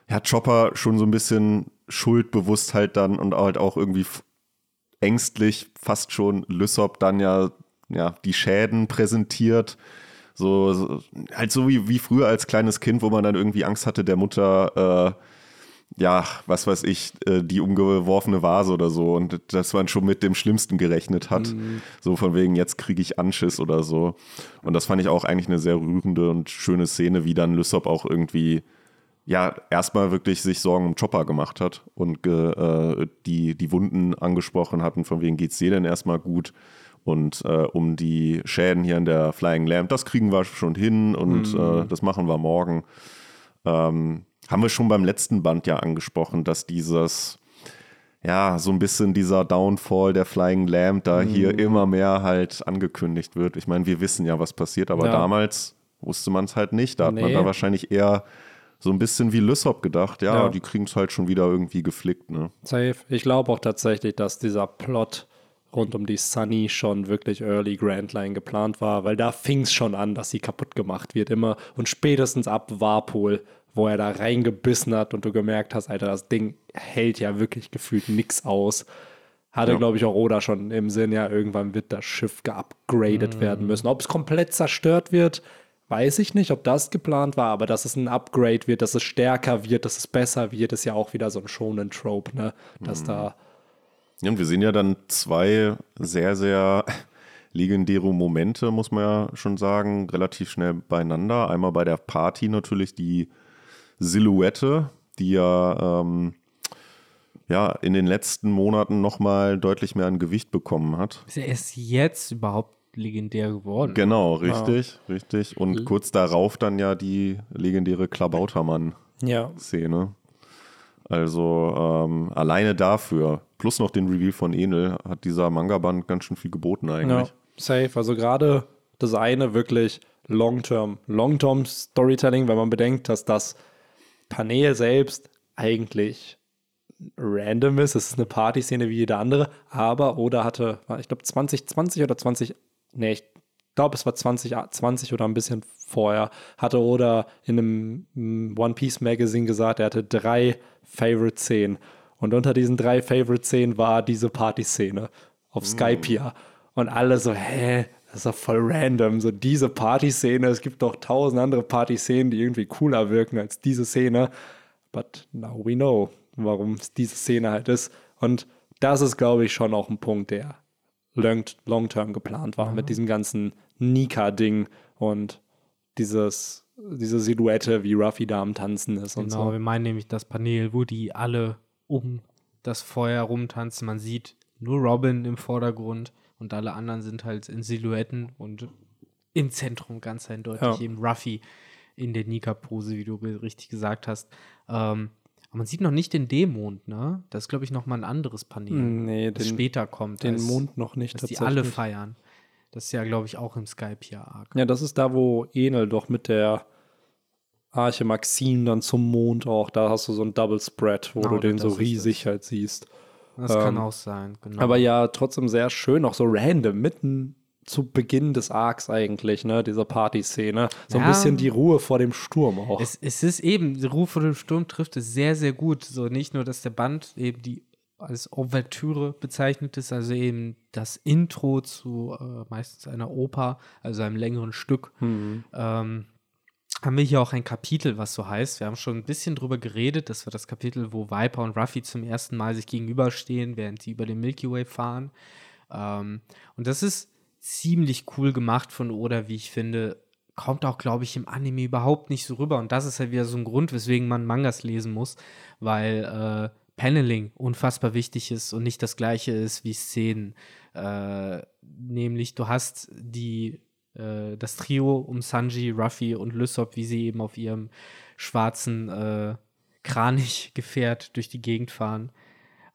ja, Chopper schon so ein bisschen schuldbewusst halt dann und halt auch irgendwie ängstlich fast schon Lysop dann ja, ja die Schäden präsentiert. So, so halt so wie, wie früher als kleines Kind, wo man dann irgendwie Angst hatte, der Mutter äh, ja, was weiß ich, äh, die umgeworfene Vase oder so und dass man schon mit dem Schlimmsten gerechnet hat. So von wegen, jetzt kriege ich Anschiss oder so. Und das fand ich auch eigentlich eine sehr rührende und schöne Szene, wie dann Lysop auch irgendwie, ja, erstmal wirklich sich Sorgen um Chopper gemacht hat und äh, die, die Wunden angesprochen hatten, von wegen geht's dir denn erstmal gut. Und äh, um die Schäden hier in der Flying Lamp, das kriegen wir schon hin und äh, das machen wir morgen. Ähm, haben wir schon beim letzten Band ja angesprochen, dass dieses, ja, so ein bisschen dieser Downfall der Flying Lamp da hier immer mehr halt angekündigt wird. Ich meine, wir wissen ja, was passiert, aber
Ja.
damals wusste man es halt nicht. Da hat man
Nee.
da wahrscheinlich eher so ein bisschen wie Lysop gedacht, ja,
Ja.
die kriegen es halt schon wieder irgendwie geflickt, ne?
Safe. Ich glaube auch tatsächlich, dass dieser Plot rund um die Sunny schon wirklich Early Grand Line geplant war, weil da fing es schon an, dass sie kaputt gemacht wird immer. Und spätestens ab Warpol, wo er da reingebissen hat und du gemerkt hast, Alter, das Ding hält ja wirklich gefühlt nix aus. Hatte,
Ja.
glaube ich, auch Oda schon im Sinn, ja, irgendwann wird das Schiff geupgradet werden müssen. Ob es komplett zerstört wird, weiß ich nicht, ob das geplant war, aber dass es ein Upgrade wird, dass es stärker wird, dass es besser wird, ist ja auch wieder so ein Shonen-Trope, ne? Dass da
Ja, und wir sehen ja dann zwei sehr, sehr legendäre Momente, muss man ja schon sagen, relativ schnell beieinander. Einmal bei der Party natürlich die Silhouette, die ja, ähm, ja in den letzten Monaten nochmal deutlich mehr an Gewicht bekommen hat.
Ist ja erst jetzt überhaupt legendär geworden.
Genau, richtig, richtig. Und kurz darauf dann ja die legendäre Klabautermann-Szene.
Ja.
Also ähm, alleine dafür, plus noch den Reveal von Enel, hat dieser Manga-Band ganz schön viel geboten
Ja,
eigentlich.
safe. Also gerade das eine wirklich Long-Term. Long-Term Storytelling, wenn man bedenkt, dass das Panel selbst eigentlich random ist. Es ist eine Partyszene wie jede andere, aber Oda hatte, ich glaube 2020 oder 20, nee, ich glaube es war 2020 oder ein bisschen vorher, hatte Oda in einem mm, One Piece Magazine gesagt, er hatte drei Favorite Szenen. Und unter diesen drei Favorite Szenen war diese Partyszene auf Skypia. Und alle so, hä, das ist doch voll random. So diese Partyszene, es gibt doch tausend andere Partyszenen, die irgendwie cooler wirken als diese Szene. But now we know, warum es diese Szene halt ist. Und das ist, glaube ich, schon auch ein Punkt, der long- long-term geplant war mit diesem ganzen Nika-Ding und dieses, diese Silhouette, wie Ruffy da am Tanzen ist und
Genau,
so.
wir meinen nämlich das Panel, wo die alle um das Feuer rumtanzen. Man sieht nur Robin im Vordergrund und alle anderen sind halt in Silhouetten und im Zentrum ganz eindeutig
Ja.
eben Ruffy in der Nika-Pose, wie du richtig gesagt hast. Ähm, aber man sieht noch nicht den Dämond, ne? Das ist, glaube ich, noch mal ein anderes Panel,
Nee,
das
den,
später kommt.
den
als-
Mond noch nicht
dass die
tatsächlich.
alle feiern. Das ist ja, glaube ich, auch im Skype-Arc.
Ja, das ist da, wo Enel doch mit der Arche Maxine dann zum Mond auch, da hast du so ein Double Spread, wo
Genau,
du den so riesig halt siehst.
Das kann
Ähm,
auch sein, genau.
Aber ja, trotzdem sehr schön, auch so random, mitten zu Beginn des Arcs eigentlich, ne, dieser Party-Szene. So ein
Ja.
bisschen die Ruhe vor dem Sturm auch.
Es, es ist eben, der Ruf vor dem Sturm trifft es sehr, sehr gut. So nicht nur, dass der Band eben die als Ouvertüre bezeichnet ist, also eben das Intro zu äh, meistens einer Oper, also einem längeren Stück.
Mhm.
Ähm, haben wir hier auch ein Kapitel, was so heißt. Wir haben schon ein bisschen drüber geredet. Das war das Kapitel, wo Viper und Ruffy zum ersten Mal sich gegenüberstehen, während sie über den Milky Way fahren. Ähm, und das ist ziemlich cool gemacht von Oda, wie ich finde. Kommt auch, glaube ich, im Anime überhaupt nicht so rüber. Und das ist halt wieder so ein Grund, weswegen man Mangas lesen muss, weil äh, Paneling unfassbar wichtig ist und nicht das gleiche ist wie Szenen. Äh, nämlich, du hast die, äh, das Trio um Sanji, Ruffy und Lysop, wie sie eben auf ihrem schwarzen äh, Kranich-Gefährt durch die Gegend fahren.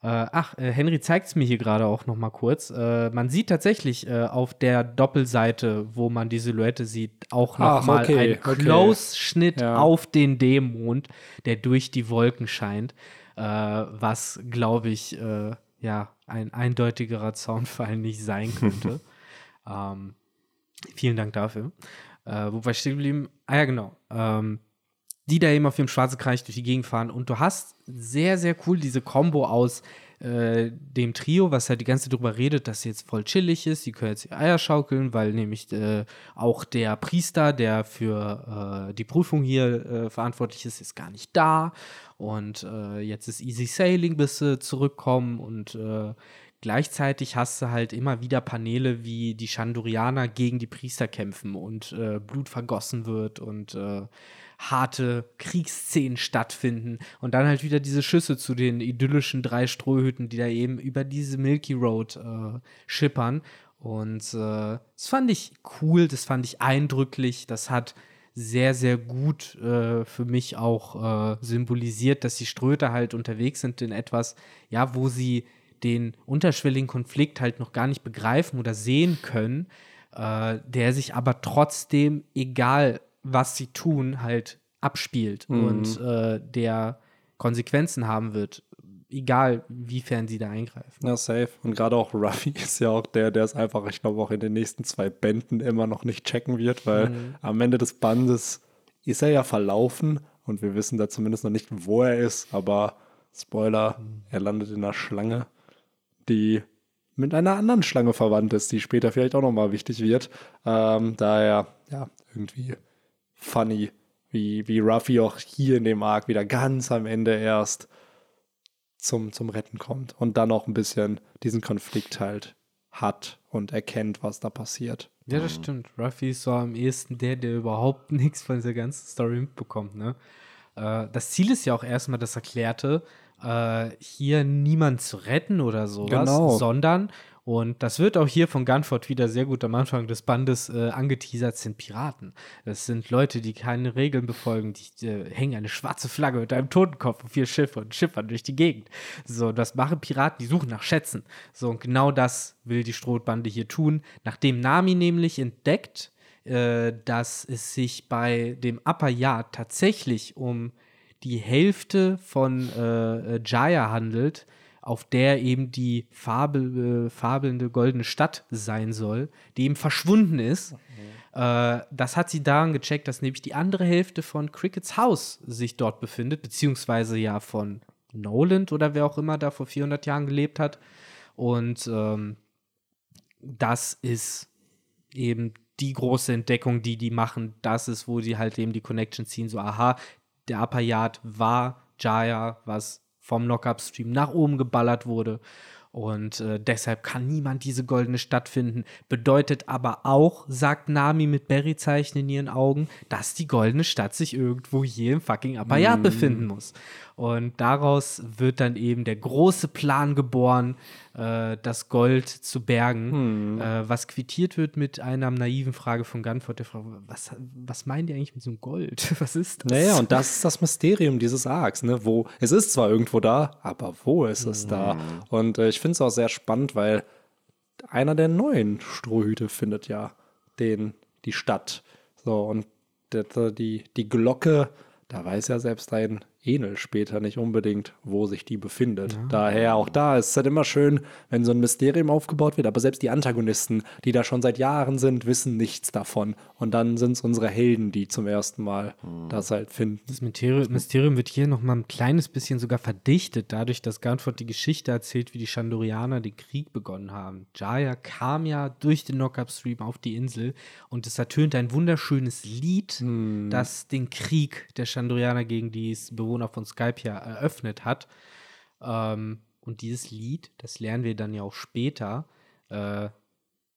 Äh, ach, äh, Henry zeigt es mir hier gerade auch noch mal kurz. Äh, man sieht tatsächlich äh, auf der Doppelseite, wo man die Silhouette sieht, auch noch
Ach,
mal
okay,
einen
okay.
Close-Schnitt
Ja.
auf den Dämond, der durch die Wolken scheint, äh, was, glaube ich, ja, ein eindeutigerer Zaunfall nicht sein könnte. ähm, vielen Dank dafür. Äh, wo stehen geblieben? Ah ja, genau. Ähm, die da eben auf dem schwarzen Kranich durch die Gegend fahren. Und du hast sehr, sehr cool diese Kombo aus äh, dem Trio, was halt die ganze Zeit darüber redet, dass jetzt voll chillig ist. Sie können jetzt ihre Eier schaukeln, weil nämlich äh, auch der Priester, der für äh, die Prüfung hier äh, verantwortlich ist, ist gar nicht da. Und äh, jetzt ist Easy Sailing, bis sie zurückkommen. Und äh, gleichzeitig hast du halt immer wieder Paneele, wie die Chandorianer gegen die Priester kämpfen und äh, Blut vergossen wird und äh, harte Kriegsszenen stattfinden und dann halt wieder diese Schüsse zu den idyllischen drei Strohhüten, die da eben über diese Milky Road äh, schippern. Und äh, das fand ich cool, das fand ich eindrücklich, das hat sehr, sehr gut äh, für mich auch äh, symbolisiert, dass die Ströter halt unterwegs sind in etwas, ja, wo sie den unterschwelligen Konflikt halt noch gar nicht begreifen oder sehen können, äh, der sich aber trotzdem, egal was sie tun, halt abspielt und äh, der Konsequenzen haben wird, egal wiefern sie da eingreifen.
Ja, safe. Und gerade auch Ruffy ist ja auch der, der es einfach, ich glaube, auch in den nächsten zwei Bänden immer noch nicht checken wird, weil am Ende des Bandes ist er ja verlaufen und wir wissen da zumindest noch nicht, wo er ist, aber Spoiler, er landet in einer Schlange, die mit einer anderen Schlange verwandt ist, die später vielleicht auch nochmal wichtig wird. Ähm, daher, ja, irgendwie funny, wie, wie Ruffy auch hier in dem Arc wieder ganz am Ende erst zum, zum Retten kommt und dann auch ein bisschen diesen Konflikt halt hat und erkennt, was da passiert.
Ja, das stimmt. Ruffy ist so am ehesten der, der überhaupt nichts von dieser ganzen Story mitbekommt. Ne? Äh, das Ziel ist ja auch erstmal das Erklärte, äh, hier niemand zu retten oder sowas,
Genau.
sondern Und das wird auch hier von Gunford wieder sehr gut am Anfang des Bandes äh, angeteasert, sind Piraten. Das sind Leute, die keine Regeln befolgen, die äh, hängen eine schwarze Flagge mit einem Totenkopf auf vier Schiffe und schiffern durch die Gegend. So, das machen Piraten, die suchen nach Schätzen. So, und genau das will die Strohbande hier tun. Nachdem Nami nämlich entdeckt, äh, dass es sich bei dem Upper Yard tatsächlich um die Hälfte von äh, äh Jaya handelt, auf der eben die Fabel, äh, fabelnde goldene Stadt sein soll, die eben verschwunden ist. Mhm. Äh, das hat sie daran gecheckt, dass nämlich die andere Hälfte von Crickets Haus sich dort befindet, beziehungsweise ja von Noland oder wer auch immer da vor 400 Jahren gelebt hat. Und ähm, das ist eben die große Entdeckung, die die machen. Das ist, wo sie halt eben die Connection ziehen. So, aha, der Upper Yard war Jaya, was vom Lockup-Stream nach oben geballert wurde. Und äh, deshalb kann niemand diese goldene Stadt finden. Bedeutet aber auch, sagt Nami mit Berry-Zeichen in ihren Augen, dass die goldene Stadt sich irgendwo hier im fucking Apayat mm. befinden muss. Und daraus wird dann eben der große Plan geboren, äh, das Gold zu bergen, mm. äh, was quittiert wird mit einer naiven Frage von Gunford, der fragt, was, was meinen die eigentlich mit so einem Gold? Was ist das?
Naja, und das ist das Mysterium dieses Arcs, ne? Wo, es ist zwar irgendwo da, aber wo ist es mm. da? Und äh, ich finde es auch sehr spannend, weil einer der neuen Strohhüte findet ja den, die Stadt. So, und die, die Glocke, da weiß ja selbst ein Enel später nicht unbedingt, wo sich die befindet. Ja. Daher auch da ist es halt immer schön, wenn so ein Mysterium aufgebaut wird, aber selbst die Antagonisten, die da schon seit Jahren sind, wissen nichts davon. Und dann sind es unsere Helden, die zum ersten Mal mhm. das halt finden.
Das Mysterium wird hier nochmal ein kleines bisschen sogar verdichtet, dadurch, dass Gunford die Geschichte erzählt, wie die Chandorianer den Krieg begonnen haben. Jaya kam ja durch den Knockup-Stream auf die Insel und es ertönt ein wunderschönes Lied, mhm. das den Krieg der Chandorianer gegen die Bewohner Bewohner von Skype ja eröffnet hat. Ähm, und dieses Lied, das lernen wir dann ja auch später, äh,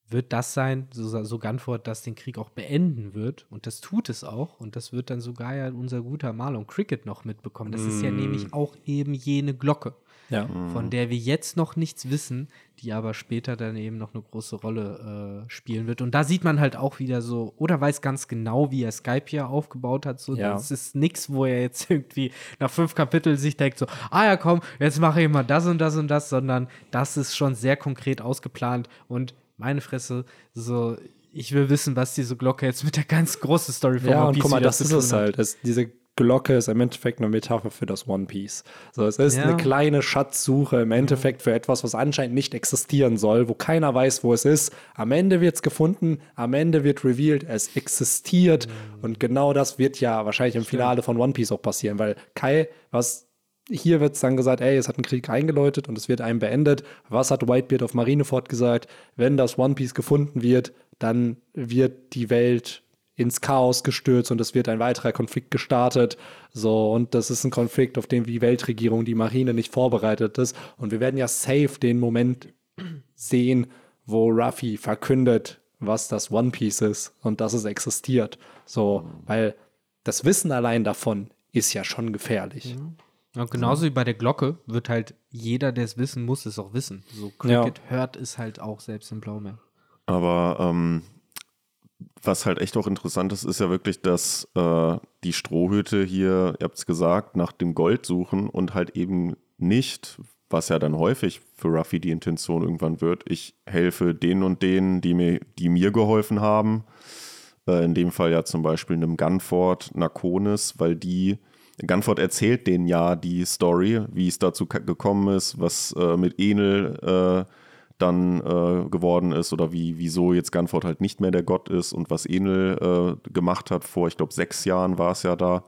wird das sein, so, so Gunford, das den Krieg auch beenden wird. Und das tut es auch. Und das wird dann sogar ja unser guter Marlon Cricket noch mitbekommen. Das mm. ist ja nämlich mm. auch eben jene Glocke ja. von der wir jetzt noch nichts wissen, die aber später dann eben noch eine große Rolle äh, spielen wird. Und da sieht man halt auch wieder so, oder weiß ganz genau, wie er Skype hier aufgebaut hat. So, ja. das ist nichts, wo er jetzt irgendwie nach fünf Kapiteln sich denkt, so, ah ja, komm, jetzt mache ich mal das und das und das, sondern das ist schon sehr konkret ausgeplant und meine Fresse, so, ich will wissen, was diese Glocke jetzt mit der ganz großen Story
von Ja, und guck mal, das ist es halt. Das, diese Glocke ist im Endeffekt eine Metapher für das One Piece. So, es ist ja. eine kleine Schatzsuche im Endeffekt für etwas, was anscheinend nicht existieren soll, wo keiner weiß, wo es ist. Am Ende wird es gefunden, am Ende wird revealed, es existiert. Mhm. Und genau das wird ja wahrscheinlich im Finale von One Piece auch passieren, weil Kai, was hier wird es dann gesagt, ey, es hat einen Krieg eingeläutet und es wird einem beendet. Was hat Whitebeard auf Marineford gesagt? Wenn das One Piece gefunden wird, dann wird die Welt ins Chaos gestürzt und es wird ein weiterer Konflikt gestartet. So, und das ist ein Konflikt, auf den die Weltregierung, die Marine nicht vorbereitet ist. Und wir werden ja safe den Moment sehen, wo Ruffy verkündet, was das One Piece ist und dass es existiert. So, weil das Wissen allein davon ist ja schon gefährlich.
Mhm. Ja, genauso wie bei der Glocke wird halt jeder, der es wissen muss, es auch wissen. So Cricket ja. hört es halt auch selbst im Blaumeer.
Aber ähm, was halt echt auch interessant ist, ist ja wirklich, dass äh, die Strohhüte hier, ihr habt es gesagt, nach dem Gold suchen und halt eben nicht, was ja dann häufig für Ruffy die Intention irgendwann wird, ich helfe denen und denen, die mir, die mir geholfen haben. Äh, in dem Fall ja zum Beispiel einem Gunford, Nakonis, weil die Gunford erzählt denen ja die Story, wie es dazu gekommen ist, was äh, mit Enel äh, dann äh, geworden ist oder wie, wieso jetzt Gunford halt nicht mehr der Gott ist und was Enel äh, gemacht hat vor, ich glaube, sechs Jahren war es ja da.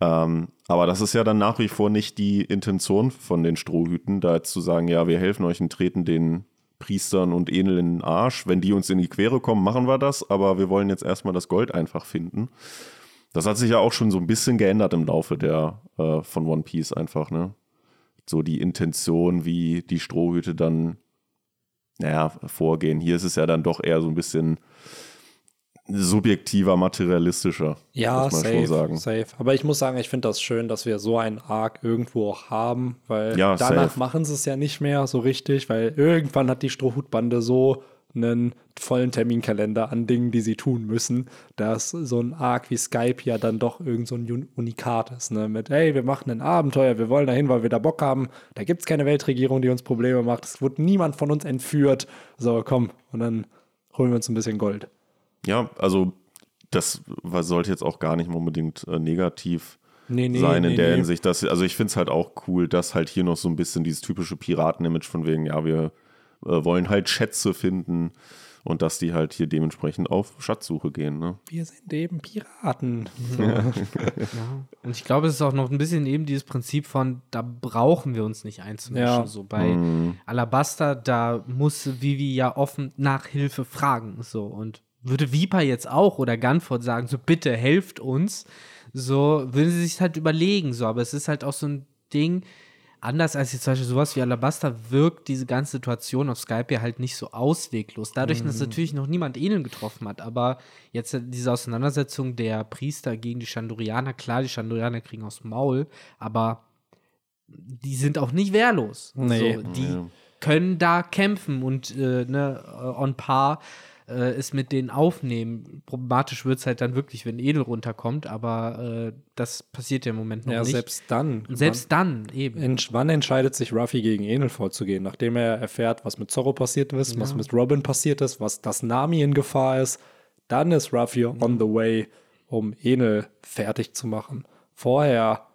Ähm, aber das ist ja dann nach wie vor nicht die Intention von den Strohhüten, da jetzt zu sagen, ja, wir helfen euch und treten den Priestern und Enel in den Arsch. Wenn die uns in die Quere kommen, machen wir das, aber wir wollen jetzt erstmal das Gold einfach finden. Das hat sich ja auch schon so ein bisschen geändert im Laufe der äh, von One Piece einfach, ne? So die Intention, wie die Strohhüte dann naja, vorgehen. Hier ist es ja dann doch eher so ein bisschen, subjektiver, materialistischer.
Ja,
muss man
safe,
schon sagen.
safe. Aber ich muss sagen, ich finde das schön, dass wir so einen Arc irgendwo auch haben, weil
Ja,
danach
safe.
machen sie es ja nicht mehr so richtig, weil irgendwann hat die Strohhutbande so einen vollen Terminkalender an Dingen, die sie tun müssen, dass so ein Arc wie Skype ja dann doch irgend so ein Un- Unikat ist, ne? Mit, hey, wir machen ein Abenteuer, wir wollen dahin, weil wir da Bock haben. Da gibt es keine Weltregierung, die uns Probleme macht. Es wird niemand von uns entführt. So, komm, und dann holen wir uns ein bisschen Gold.
Ja, also das sollte jetzt auch gar nicht unbedingt äh, negativ
Nee, nee,
sein in
nee,
der. Hinsicht. Dass, also ich finde es halt auch cool, dass halt hier noch so ein bisschen dieses typische Piraten-Image von wegen, ja, wir äh, wollen halt Schätze finden und dass die halt hier dementsprechend auf Schatzsuche gehen. Ne?
Wir sind eben Piraten.
Ja. Und ich glaube, es ist auch noch ein bisschen eben dieses Prinzip von, da brauchen wir uns nicht einzumischen.
Ja.
So bei Alabaster, da muss Vivi ja offen nach Hilfe fragen. So und würde Viper jetzt auch oder Gunford sagen, so bitte helft uns, so würden sie sich halt überlegen. So, aber es ist halt auch so ein Ding. Anders als jetzt zum Beispiel sowas wie Alabaster wirkt diese ganze Situation auf Skype ja halt nicht so ausweglos. Dadurch, dass natürlich noch niemand Enel getroffen hat. Aber jetzt diese Auseinandersetzung der Priester gegen die Chandorianer, klar, die Chandorianer kriegen aufs Maul, aber die sind auch nicht wehrlos.
Nee.
So, die können da kämpfen und äh, ne, on par äh, es mit denen aufnehmen. Problematisch wird es halt dann wirklich, wenn Edel runterkommt, aber äh, das passiert ja im Moment noch
Ja,
nicht.
selbst dann.
selbst dann eben.
Entsch wann entscheidet sich Ruffy gegen Enel vorzugehen? Nachdem er erfährt, was mit Zorro passiert ist, was mit Robin passiert ist, was das Nami in Gefahr ist, dann ist Ruffy on the way, um Enel fertig zu machen. Vorher,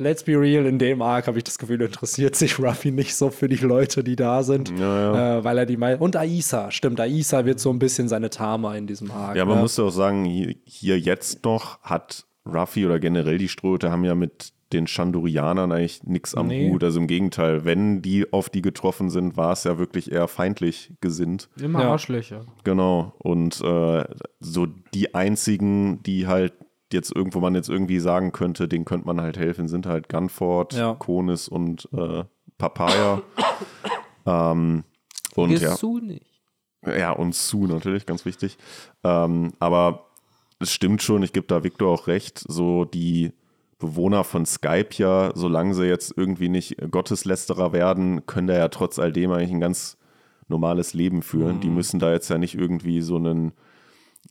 let's be real, in dem Arc habe ich das Gefühl, interessiert sich Ruffy nicht so für die Leute, die da sind, Äh, weil er die mei und Aisa, stimmt, Aisa wird so ein bisschen seine Tama in diesem Arc.
Ja, man
ne?
muss ja auch sagen, hier, jetzt noch hat Ruffy oder generell die Strohhüte haben ja mit den Chandorianern eigentlich nichts am
Nee.
Hut. Also im Gegenteil, wenn die auf die getroffen sind, war es ja wirklich eher feindlich gesinnt.
Immer
Ja.
Arschlöcher.
Genau. Und äh, so die einzigen, die halt jetzt irgendwo man jetzt irgendwie sagen könnte, denen könnte man halt helfen, sind halt Gunford,
Ja.
Konis und äh, Papaya. ähm, und ja.
Gehst du nicht.
Ja, und Sue natürlich, ganz wichtig. Ähm, aber es stimmt schon, ich gebe da Victor auch recht, so die Bewohner von Skype ja, solange sie jetzt irgendwie nicht Gotteslästerer werden, können da ja trotz all dem eigentlich ein ganz normales Leben führen. Die müssen da jetzt ja nicht irgendwie so einen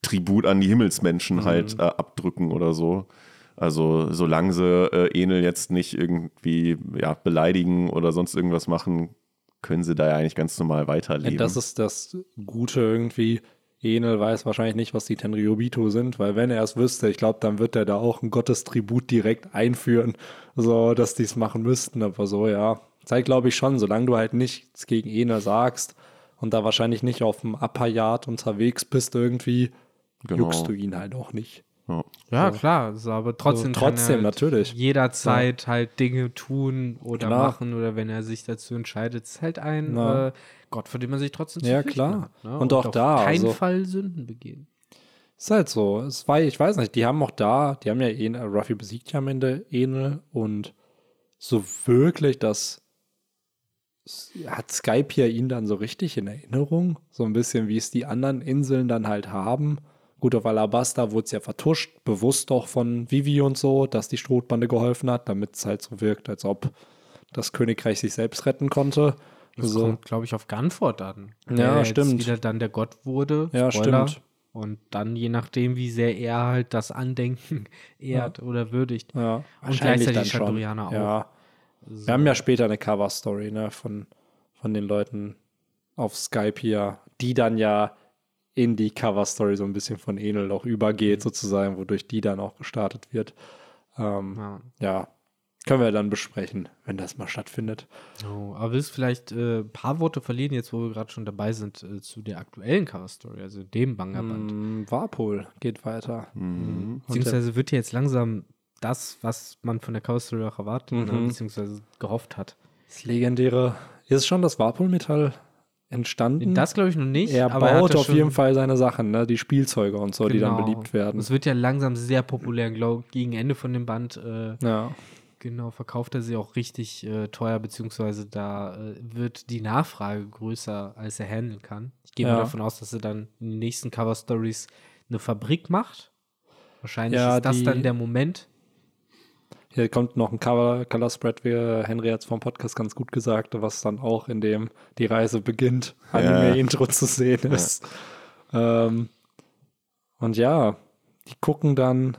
Tribut an die Himmelsmenschen halt äh, abdrücken oder so. Also solange sie äh, Enel jetzt nicht irgendwie ja, beleidigen oder sonst irgendwas machen, können sie da ja eigentlich ganz normal weiterleben.
Ja, das ist das Gute irgendwie. Enel weiß wahrscheinlich nicht, was die Tenryobito sind, weil wenn er es wüsste, ich glaube, dann wird er da auch ein Gottestribut direkt einführen, so dass die es machen müssten. Aber so, ja. Zeigt, glaube ich, schon, solange du halt nichts gegen Enel sagst und da wahrscheinlich nicht auf dem Upper-Yard unterwegs bist irgendwie,
Genau.
juckst du ihn halt auch nicht.
ja.
Ja, klar, so, aber trotzdem,
So,
kann
trotzdem,
er
natürlich.
jederzeit halt Dinge tun oder
Klar.
machen oder wenn er sich dazu entscheidet, ist halt ein
Ja.
äh, Gott, vor dem man sich trotzdem
Ja, klar.
hat, ne?
Und auch
auf
da,
keinen
also-
Fall Sünden begehen.
Ist halt so. Es war, ich weiß nicht, die haben auch da, die haben ja Enel, Ruffy besiegt ja am Ende Enel und so wirklich das hat Skype ja ihn dann so richtig in Erinnerung. So ein bisschen, wie es die anderen Inseln dann halt haben. Gut, auf Alabasta wurde es ja vertuscht, bewusst auch von Vivi und so, dass die Strohbande geholfen hat, damit es halt so wirkt, als ob das Königreich sich selbst retten konnte.
Das
So.
kommt, glaube ich, auf Gunford an.
Ja,
der jetzt
stimmt.
wieder dann der Gott wurde.
Ja,
Spoiler.
stimmt.
Und dann, je nachdem, wie sehr er halt das Andenken ehrt oder würdigt.
Ja,
Und gleichzeitig. Chandorianer auch.
Ja. Wir haben ja später eine Cover-Story ne, von, von den Leuten auf Skype hier, die dann ja in die Cover-Story so ein bisschen von Enel auch übergeht, sozusagen, wodurch die dann auch gestartet wird. Ähm,
Ja.
ja, können wir dann besprechen, wenn das mal stattfindet.
Oh, aber willst du vielleicht äh, ein paar Worte verlieren, jetzt wo wir gerade schon dabei sind, äh, zu der aktuellen Cover-Story, also dem Bangerband?
Mm, Warpol geht weiter.
Mhm.
Beziehungsweise wird ja jetzt langsam das, was man von der Cover-Story auch erwartet, ne,
Mhm.
beziehungsweise gehofft hat.
Das legendäre, ist schon das Warpol-Metall entstanden?
Das glaube ich noch nicht.
er baut
das
auf jeden Fall seine Sachen, ne? die Spielzeuge und so, die dann
Genau.
beliebt werden.
Es wird ja langsam sehr populär, glaube gegen Ende von dem Band. Äh,
Ja.
Genau, verkauft er sie auch richtig äh, teuer, beziehungsweise da äh, wird die Nachfrage größer, als er handeln kann. Ich gehe
Ja.
mal davon aus, dass er dann in den nächsten Cover Stories eine Fabrik macht. Wahrscheinlich
Ja,
ist das dann der Moment.
Hier kommt noch ein Cover, Color Spread, wie Henry hat es vom Podcast ganz gut gesagt, was dann auch in dem die Reise beginnt, Anime-Intro zu sehen ist. Ähm, und ja, die gucken dann.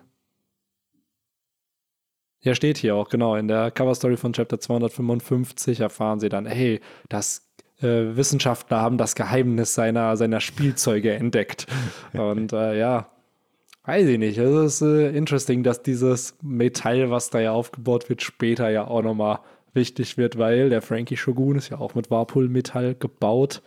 Ja, steht hier auch, genau. In der Cover-Story von Chapter 255 erfahren sie dann, hey, das äh, Wissenschaftler haben das Geheimnis seiner, seiner Spielzeuge entdeckt. Und äh, ja, Weiß ich nicht. Es ist äh, interesting, dass dieses Metall, was da ja aufgebaut wird, später ja auch nochmal wichtig wird, weil der Frankie Shogun ist ja auch mit Warpul-Metall gebaut.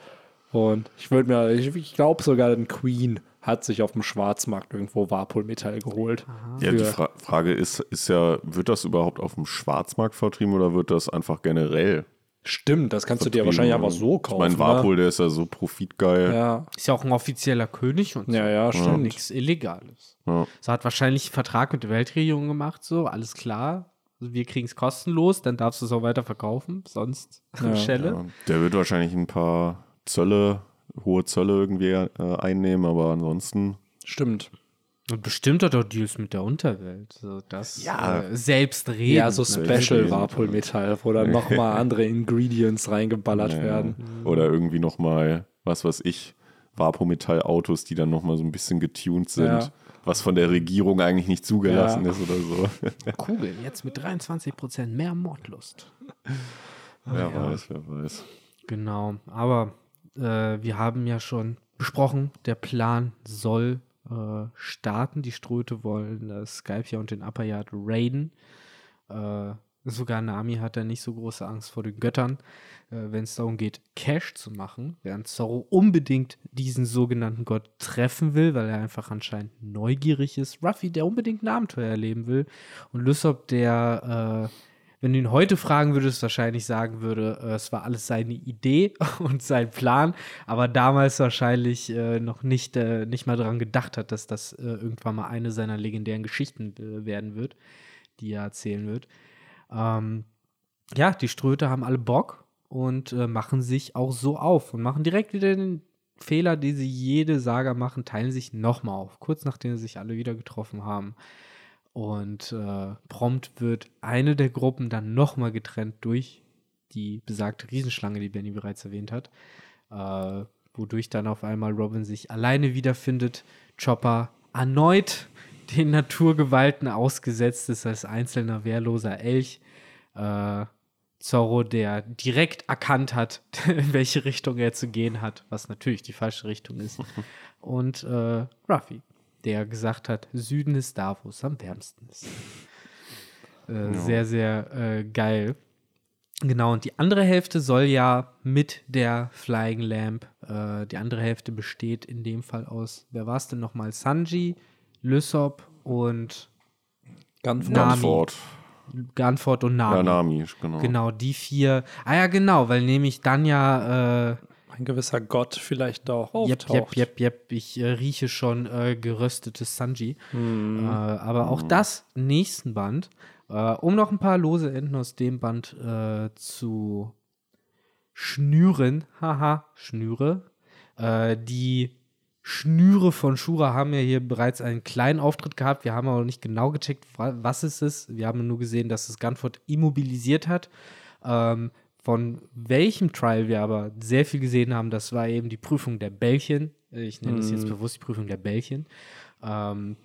Und ich würde mir, ich, ich glaube sogar, ein Queen hat sich auf dem Schwarzmarkt irgendwo Warpul-Metall geholt.
Ja, die Fra Frage ist, ist ja, wird das überhaupt auf dem Schwarzmarkt vertrieben oder wird das einfach generell?
Stimmt, das kannst du dir wahrscheinlich einfach so kaufen.
Ich meine, Warpol,
ne?
der ist ja so profitgeil.
Ja,
Ist ja auch ein offizieller König und
ja, ja,
so.
stimmt.
nichts Illegales.
Ja.
So hat wahrscheinlich einen Vertrag mit der Weltregierung gemacht, so, alles klar. Also wir kriegen es kostenlos, dann darfst du es auch weiter verkaufen, sonst Schelle.
Ja, der wird wahrscheinlich ein paar Zölle, hohe Zölle irgendwie äh, einnehmen, aber ansonsten.
Stimmt.
Und bestimmt hat er Deals mit der Unterwelt. So, das
Ja.
äh, selbst reden.
Ja, so
natürlich.
Special. Warpul-Metall, wo dann nochmal andere Ingredients reingeballert
Ja,
werden.
Oder irgendwie nochmal, was weiß ich, Vapometall-Autos, die dann nochmal so ein bisschen getuned sind,
Ja.
was von der Regierung eigentlich nicht zugelassen
Ja.
ist oder so.
Kugel, jetzt mit 23% mehr Mordlust.
wer weiß, wer weiß.
Genau, aber äh, wir haben ja schon besprochen, der Plan soll äh, starten. Die Ströte wollen das Skypia und den Upper Yard raiden. Äh, sogar Nami hat da nicht so große Angst vor den Göttern, äh, wenn es darum geht, Cash zu machen, während Zorro unbedingt diesen sogenannten Gott treffen will, weil er einfach anscheinend neugierig ist. Ruffy, der unbedingt ein Abenteuer erleben will. Und Lysop, der äh, wenn du ihn heute fragen würdest, wahrscheinlich sagen würde, äh, es war alles seine Idee und sein Plan, aber damals wahrscheinlich äh, noch nicht, äh, nicht mal daran gedacht hat, dass das äh, irgendwann mal eine seiner legendären Geschichten äh, werden wird, die er erzählen wird. Ähm, ja, die Ströte haben alle Bock und äh, machen sich auch so auf und machen direkt wieder den Fehler, die sie jede Saga machen, teilen sich nochmal auf, kurz nachdem sie sich alle wieder getroffen haben. Und äh, prompt wird eine der Gruppen dann nochmal getrennt durch die besagte Riesenschlange, die Benny bereits erwähnt hat. Äh, wodurch dann auf einmal Robin sich alleine wiederfindet. Chopper erneut den Naturgewalten ausgesetzt ist als einzelner wehrloser Elch. Äh, Zorro, der direkt erkannt hat, in welche Richtung er zu gehen hat, was natürlich die falsche Richtung ist. Und äh, Ruffy, der gesagt hat, Süden ist da, wo es am wärmsten ist. Äh, Sehr, sehr äh, geil. Genau, und die andere Hälfte soll ja mit der Flying Lamp, äh, die andere Hälfte besteht in dem Fall aus, wer war es denn nochmal? Sanji, Lysop und
Ganz
Nami.
Gunford.
Ganford und Nami.
Ja, Nami, genau.
Genau, die vier. Ah ja, genau, weil nämlich dann ja äh,
ein gewisser Gott vielleicht auch auftaucht.
jep, jep, jep. Ich äh, rieche schon äh, geröstetes Sanji. Äh, aber auch das nächsten Band. Äh, um noch ein paar lose Enden aus dem Band äh, zu schnüren. Haha, Schnüre. Äh, die Schnüre von Shura haben ja hier bereits einen kleinen Auftritt gehabt. Wir haben aber noch nicht genau gecheckt, wa- was es ist. Wir haben nur gesehen, dass es Gunford immobilisiert hat. Ähm, von welchem Trial wir aber sehr viel gesehen haben, das war eben die Prüfung der Bällchen. Ich nenne es jetzt bewusst die Prüfung der Bällchen. Ähm,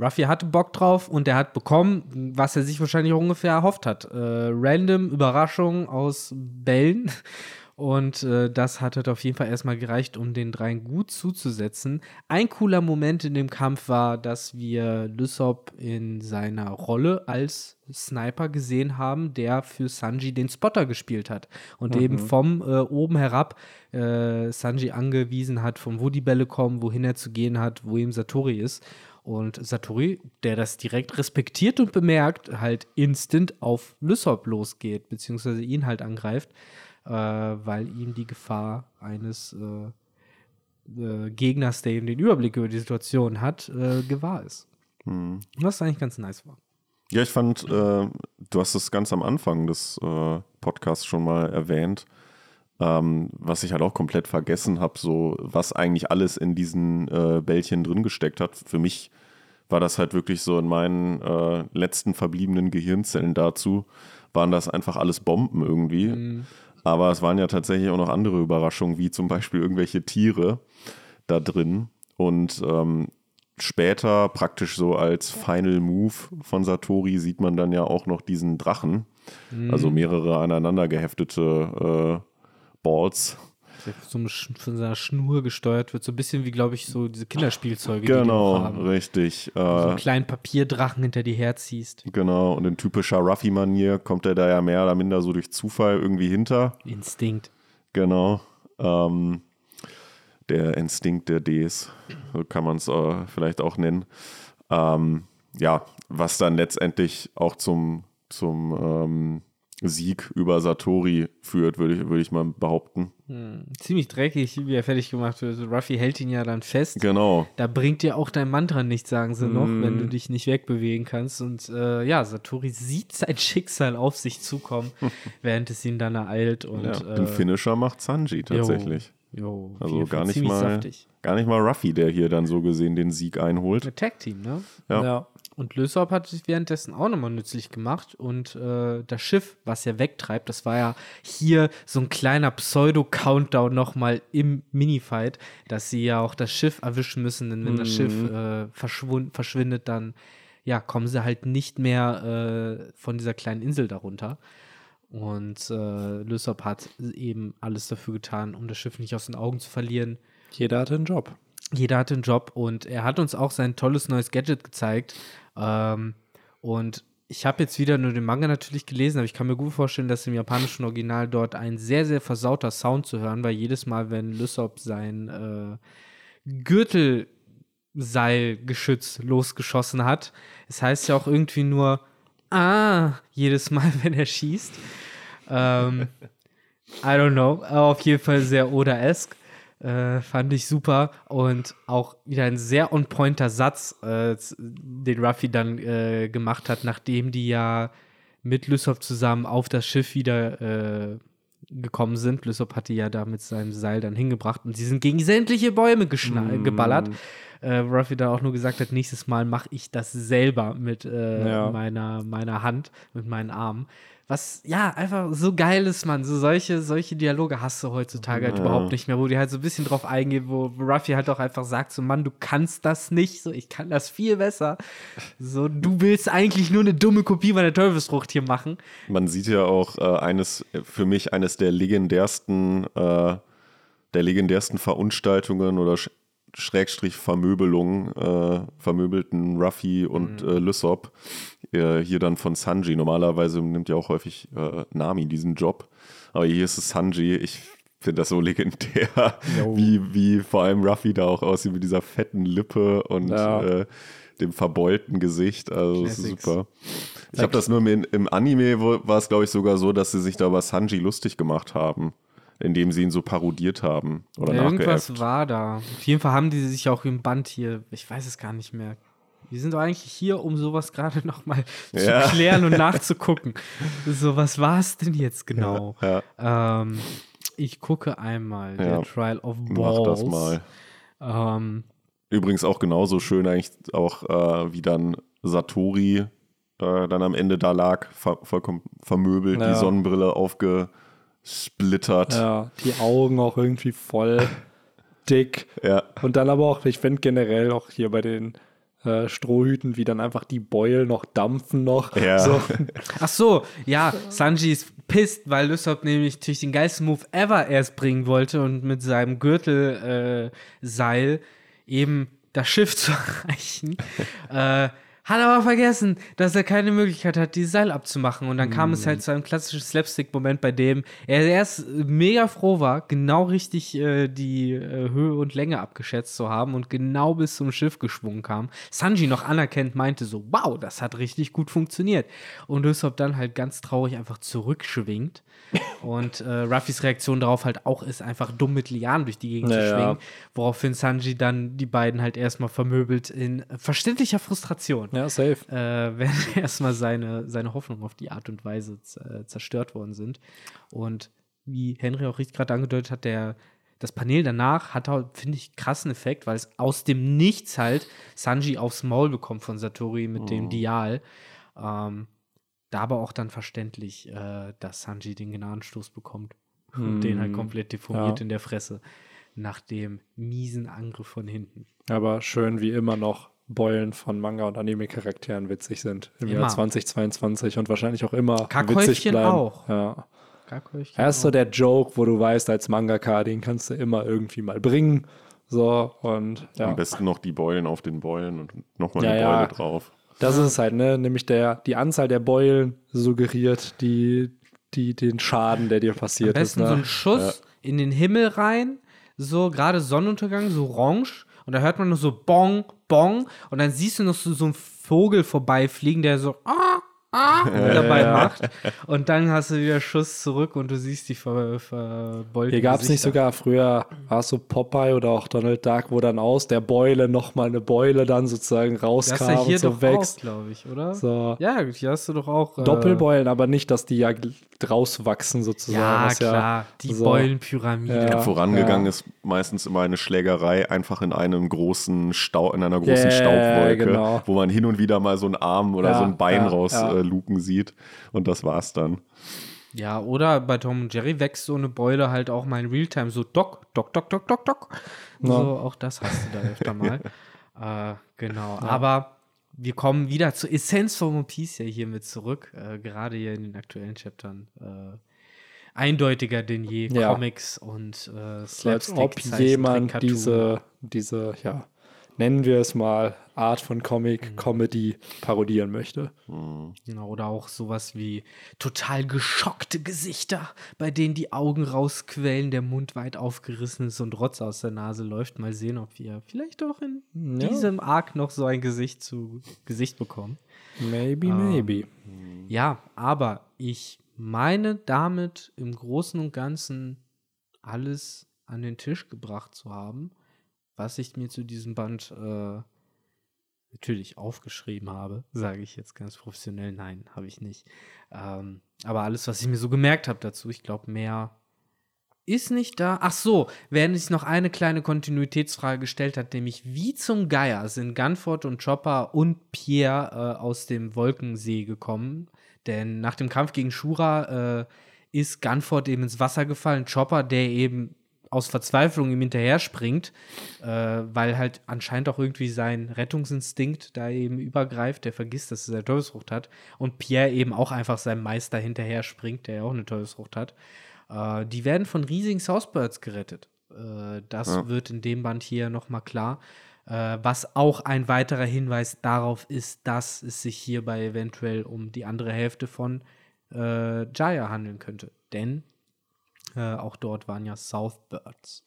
Ruffy hatte Bock drauf und er hat bekommen, was er sich wahrscheinlich auch ungefähr erhofft hat. Äh, random Überraschung aus Bällen. Und äh, das hat halt auf jeden Fall erstmal gereicht, um den dreien gut zuzusetzen. Ein cooler Moment in dem Kampf war, dass wir Lysop in seiner Rolle als Sniper gesehen haben, der für Sanji den Spotter gespielt hat. Und eben vom äh, oben herab äh, Sanji angewiesen hat, von wo die Bälle kommen, wohin er zu gehen hat, wo ihm Satori ist. Und Satori, der das direkt respektiert und bemerkt, halt instant auf Lysop losgeht, beziehungsweise ihn halt angreift, äh, weil ihm die Gefahr eines äh, äh, Gegners, der eben den Überblick über die Situation hat, äh, gewahr ist.
Hm.
Was eigentlich ganz nice war.
Ja, ich fand, äh, du hast es ganz am Anfang des Podcasts schon mal erwähnt, ähm, was ich halt auch komplett vergessen habe, so was eigentlich alles in diesen äh, Bällchen drin gesteckt hat. Für mich war das halt wirklich so in meinen äh, letzten verbliebenen Gehirnzellen dazu, waren das einfach alles Bomben irgendwie. Mhm. Aber es waren ja tatsächlich auch noch andere Überraschungen, wie zum Beispiel irgendwelche Tiere da drin. Und ähm, später, praktisch so als Final Move von Satori, sieht man dann ja auch noch diesen Drachen. Mhm. Also mehrere aneinander geheftete äh, Balls.
So von seiner Schnur gesteuert wird, so ein bisschen wie, glaube ich, so diese Kinderspielzeuge.
Genau,
die die haben.
richtig.
So einen kleinen Papierdrachen hinter dir herziehst.
Genau, und in typischer Ruffy-Manier kommt er da ja mehr oder minder so durch Zufall irgendwie hinter.
Instinkt.
Genau. Ähm, der Instinkt der Ds, so kann man es äh, vielleicht auch nennen. Ähm, ja, was dann letztendlich auch zum, zum ähm, Sieg über Satori führt, würde ich, würd ich mal behaupten.
Hm, ziemlich dreckig, wie er fertig gemacht wird. Ruffy hält ihn ja dann fest.
Genau.
Da bringt dir auch dein Mantra nichts, sagen sie noch, mm. wenn du dich nicht wegbewegen kannst. Und äh, ja, Satori sieht sein Schicksal auf sich zukommen, während es ihn dann ereilt. Und, ja,
den äh, Finisher macht Sanji tatsächlich.
Jo,
also gar nicht mal, saftig. gar nicht mal Ruffy, der hier dann so gesehen den Sieg einholt.
Ein Tag-Team, ne?
Ja. ja.
Und Lysop hat sich währenddessen auch nochmal nützlich gemacht. Und äh, das Schiff, was er wegtreibt, das war ja hier so ein kleiner Pseudo-Countdown nochmal im Minifight, dass sie ja auch das Schiff erwischen müssen. Denn wenn mhm. das Schiff äh, verschwindet, dann ja, kommen sie halt nicht mehr äh, von dieser kleinen Insel darunter. Und äh, Lysop hat eben alles dafür getan, um das Schiff nicht aus den Augen zu verlieren.
Jeder hatte einen Job.
Jeder hatte einen Job und er hat uns auch sein tolles neues Gadget gezeigt. Ähm, und ich habe jetzt wieder nur den Manga natürlich gelesen, aber ich kann mir gut vorstellen, dass im japanischen Original dort ein sehr, sehr versauter Sound zu hören, weil jedes Mal, wenn Lysop sein äh, Gürtelseilgeschütz losgeschossen hat, es heißt ja auch irgendwie nur ah, jedes Mal, wenn er schießt. Ähm, I don't know. Auf jeden Fall sehr Oda-esque. Äh, fand ich super und auch wieder ein sehr on-pointer Satz, äh, den Ruffy dann äh, gemacht hat, nachdem die ja mit Lysop zusammen auf das Schiff wieder äh, gekommen sind. Lysop hatte ja da mit seinem Seil dann hingebracht und sie sind gegen sämtliche Bäume mm. geballert äh, Ruffy da auch nur gesagt hat, nächstes Mal mache ich das selber mit äh, ja. meiner, meiner Hand, mit meinen Armen. Was, ja, einfach so geil ist, man. So solche, solche Dialoge hast du heutzutage halt überhaupt nicht mehr, wo die halt so ein bisschen drauf eingehen, wo Ruffy halt auch einfach sagt, so, Mann, du kannst das nicht, so, ich kann das viel besser. So, du willst eigentlich nur eine dumme Kopie meiner Teufelsfrucht hier machen.
Man sieht ja auch äh, eines, für mich eines der legendärsten, äh, der legendärsten Verunstaltungen oder Schrägstrich Vermöbelung, äh, vermöbelten Ruffy und mhm. äh, Lysop. Äh, hier dann von Sanji. Normalerweise nimmt ja auch häufig äh, Nami diesen Job. Aber hier ist es Sanji. Ich finde das so legendär, wie, wie vor allem Ruffy da auch aussieht mit dieser fetten Lippe und ja. Äh, dem verbeulten Gesicht. Also das ist super. Ich habe das nur im, im Anime, war es glaube ich sogar so, dass sie sich da über Sanji lustig gemacht haben indem sie ihn so parodiert haben oder ja,
Irgendwas war da. Auf jeden Fall haben die sich auch im Band hier, ich weiß es gar nicht mehr. Wir sind doch eigentlich hier, um sowas gerade nochmal ja. zu klären und nachzugucken. so, was war es denn jetzt genau?
Ja,
ja. Ähm, ich gucke einmal der Trial of Balls. Mach das mal. Ähm,
Übrigens auch genauso schön eigentlich auch, äh, wie dann Satori äh, dann am Ende da lag, ver vollkommen vermöbelt, die Sonnenbrille aufge splittert.
Ja, die Augen auch irgendwie voll dick.
Ja.
Und dann aber auch, ich finde generell auch hier bei den äh, Strohhüten, wie dann einfach die Beul noch dampfen noch.
Ja.
So.
Ach so, ja, Sanji ist pisst, weil Lysop nämlich natürlich den geilsten Move ever erst bringen wollte und mit seinem Gürtelseil äh, eben das Schiff zu erreichen. äh, hat aber vergessen, dass er keine Möglichkeit hat, dieses Seil abzumachen. Und dann kam mm. es halt zu einem klassischen Slapstick-Moment, bei dem er erst mega froh war, genau richtig äh, die äh, Höhe und Länge abgeschätzt zu haben und genau bis zum Schiff geschwungen kam. Sanji noch anerkennt meinte so, wow, das hat richtig gut funktioniert. Und Usopp dann halt ganz traurig einfach zurückschwingt. Und äh, Ruffys Reaktion darauf halt auch ist, einfach dumm mit Lianen durch die Gegend naja. zu schwingen. Woraufhin Sanji dann die beiden halt erstmal vermöbelt in verständlicher Frustration.
Ja, safe.
äh, wenn erstmal seine, seine Hoffnungen auf die Art und Weise äh, zerstört worden sind. Und wie Henry auch richtig gerade angedeutet hat, der, das Panel danach hat halt, finde ich, krassen Effekt, weil es aus dem Nichts halt Sanji aufs Maul bekommt von Satori mit dem Dial. Ähm, da aber auch dann verständlich, äh, dass Sanji den Gnadenstoß bekommt und den halt komplett deformiert
Ja.
in der Fresse nach dem miesen Angriff von hinten.
Aber schön, wie immer noch Beulen von Manga- und Anime-Charakteren witzig sind im
Immer.
Jahr 2022 und wahrscheinlich auch immer witzig bleiben.
auch.
Ja.
Kackhäufchen
Er ist so der Joke, wo du weißt, als Mangaka, den kannst du immer irgendwie mal bringen. So, und ja.
Am besten noch die Beulen auf den Beulen und nochmal
Ja,
eine
ja.
Beule drauf.
Das ist es halt, ne? Nämlich der, die Anzahl der Beulen suggeriert die, die, den Schaden, der dir
Am
passiert
besten
ist.
so
Ne?
ein Schuss in den Himmel rein, so gerade Sonnenuntergang, so orange. Und da hört man nur so Bong, Bong. Und dann siehst du noch so, so einen Vogel vorbeifliegen, der so ah dabei macht. Und dann hast du wieder Schuss zurück und du siehst die ver, verbeulten
Hier gab es nicht sogar früher, war es so Popeye oder auch Donald Duck, wo dann aus der Beule nochmal eine Beule dann sozusagen rauskam
ja hier
und so
doch
wächst.
glaube ich, oder?
So.
Ja, hier hast du doch auch. Äh,
Doppelbeulen, aber nicht, dass die ja draus wachsen sozusagen.
Ja, klar. die
so.
Beulenpyramide.
Ja.
Vorangegangen
ja.
ist meistens immer eine Schlägerei einfach in einem großen Stau, in einer großen
Ja,
Staubwolke,
genau.
wo man hin und wieder mal so einen Arm oder
Ja,
so ein Bein
ja,
raus
ja.
Äh, luken sieht. Und das war's dann.
Ja, oder bei Tom und Jerry wächst so eine Beule halt auch mal in Realtime so Doc, Doc, Doc, Doc, Doc, Doc. So, auch das hast du da öfter mal. äh, genau, aber wir kommen wieder zur Essenz von One Piece ja hiermit zurück, äh, gerade hier in den aktuellen Chaptern. Äh, eindeutiger denn je,
Ja.
Comics und äh,
So, als ob
Slapstick,
jemand diese, diese, ja, nennen wir es mal, Art von Comic,
Mhm.
Comedy parodieren möchte.
Genau, oder auch sowas wie total geschockte Gesichter, bei denen die Augen rausquellen, der Mund weit aufgerissen ist und Rotz aus der Nase läuft. Mal sehen, ob wir vielleicht auch in
Ja.
diesem Arc noch so ein Gesicht zu Gesicht bekommen.
Maybe,
Ah.
maybe.
Ja, aber ich meine damit im Großen und Ganzen alles an den Tisch gebracht zu haben, was ich mir zu diesem Band äh, natürlich aufgeschrieben habe, sage ich jetzt ganz professionell. Nein, habe ich nicht. Ähm, aber alles, was ich mir so gemerkt habe dazu, ich glaube, mehr ist nicht da. Ach so, während sich noch eine kleine Kontinuitätsfrage gestellt hat, nämlich wie zum Geier sind Gunford und Chopper und Pierre äh, aus dem Wolkensee gekommen? Denn nach dem Kampf gegen Shura äh, ist Gunford eben ins Wasser gefallen. Chopper, der eben aus Verzweiflung ihm hinterher springt, äh, weil halt anscheinend auch irgendwie sein Rettungsinstinkt da eben übergreift, der vergisst, dass er Teufelsfrucht hat. Und Pierre eben auch einfach seinem Meister hinterher springt, der ja auch eine Teufelsfrucht hat. Äh, die werden von riesigen Southbirds gerettet. Äh, das
Ja.
wird in dem Band hier nochmal klar. Äh, was auch ein weiterer Hinweis darauf ist, dass es sich hierbei eventuell um die andere Hälfte von äh, Jaya handeln könnte. Denn äh, auch dort waren ja Southbirds.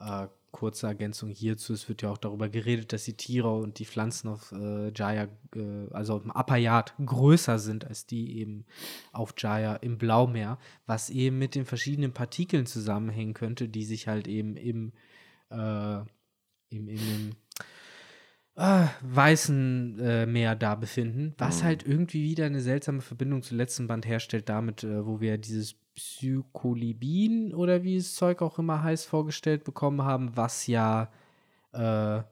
Äh, kurze Ergänzung hierzu: Es wird ja auch darüber geredet, dass die Tiere und die Pflanzen auf äh, Jaya, äh, also auf dem Upper Yard, größer sind als die eben auf Jaya im Blaumeer, was eben mit den verschiedenen Partikeln zusammenhängen könnte, die sich halt eben im, äh, im, im, im äh, weißen äh, Meer da befinden, was halt irgendwie wieder eine seltsame Verbindung zum letzten Band herstellt, damit, äh, wo wir dieses Psycholibin oder wie das Zeug auch immer heißt, vorgestellt bekommen haben, was ja äh,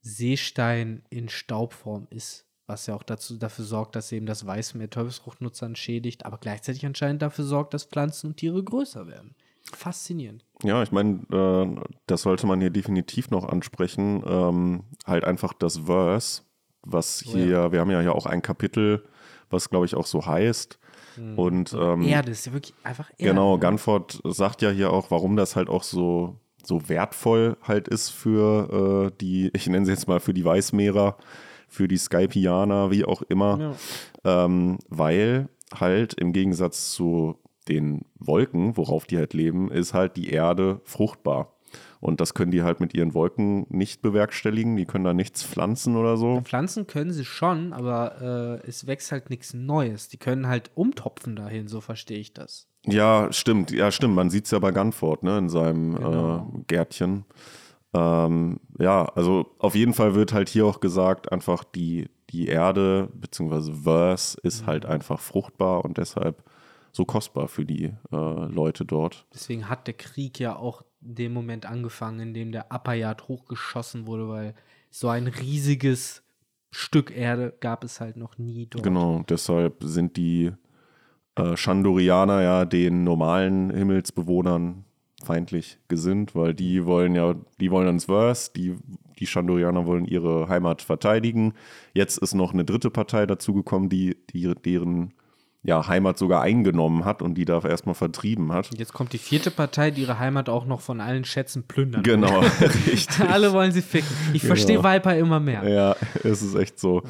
Seestein in Staubform ist, was ja auch dazu, dafür sorgt, dass eben das Weißmeer Teufelsfruchtnutzern schädigt, aber gleichzeitig anscheinend dafür sorgt, dass Pflanzen und Tiere größer werden. Faszinierend.
Ja, ich meine, äh, das sollte man hier definitiv noch ansprechen. Ähm, halt einfach das Verse, was
Oh
hier, wir haben ja hier auch ein Kapitel, was glaube ich auch so heißt. Und ähm,
Erde ist ja wirklich einfach Erde.
Genau, Gunford sagt ja hier auch, warum das halt auch so, so wertvoll halt ist für äh, die, ich nenne sie jetzt mal für die Weißmeerer, für die Skypianer, wie auch immer. Ähm, weil halt im Gegensatz zu den Wolken, worauf die halt leben, ist halt die Erde fruchtbar. Und das können die halt mit ihren Wolken nicht bewerkstelligen. Die können da nichts pflanzen oder so.
Pflanzen können sie schon, aber äh, es wächst halt nichts Neues. Die können halt umtopfen dahin, so verstehe ich das.
Ja, stimmt. Ja, stimmt. Man sieht es ja bei Gunford, ne, in seinem
Genau.
äh, Gärtchen. Ähm, ja, also auf jeden Fall wird halt hier auch gesagt, einfach die, die Erde bzw. Verse ist halt einfach fruchtbar und deshalb so kostbar für die äh, Leute dort.
Deswegen hat der Krieg ja auch dem Moment angefangen, in dem der Yard hochgeschossen wurde, weil so ein riesiges Stück Erde gab es halt noch nie dort.
Genau, deshalb sind die äh, Chandorianer ja den normalen Himmelsbewohnern feindlich gesinnt, weil die wollen ja, die wollen ins Verse, die, die Chandorianer wollen ihre Heimat verteidigen. Jetzt ist noch eine dritte Partei dazugekommen, die, die deren ja, Heimat sogar eingenommen hat und die da erstmal vertrieben hat.
Und jetzt kommt die vierte Partei, die ihre Heimat auch noch von allen Schätzen plündern.
Genau, richtig.
Alle wollen sie ficken. Ich verstehe
Genau.
Viper immer mehr.
Ja, es ist echt so.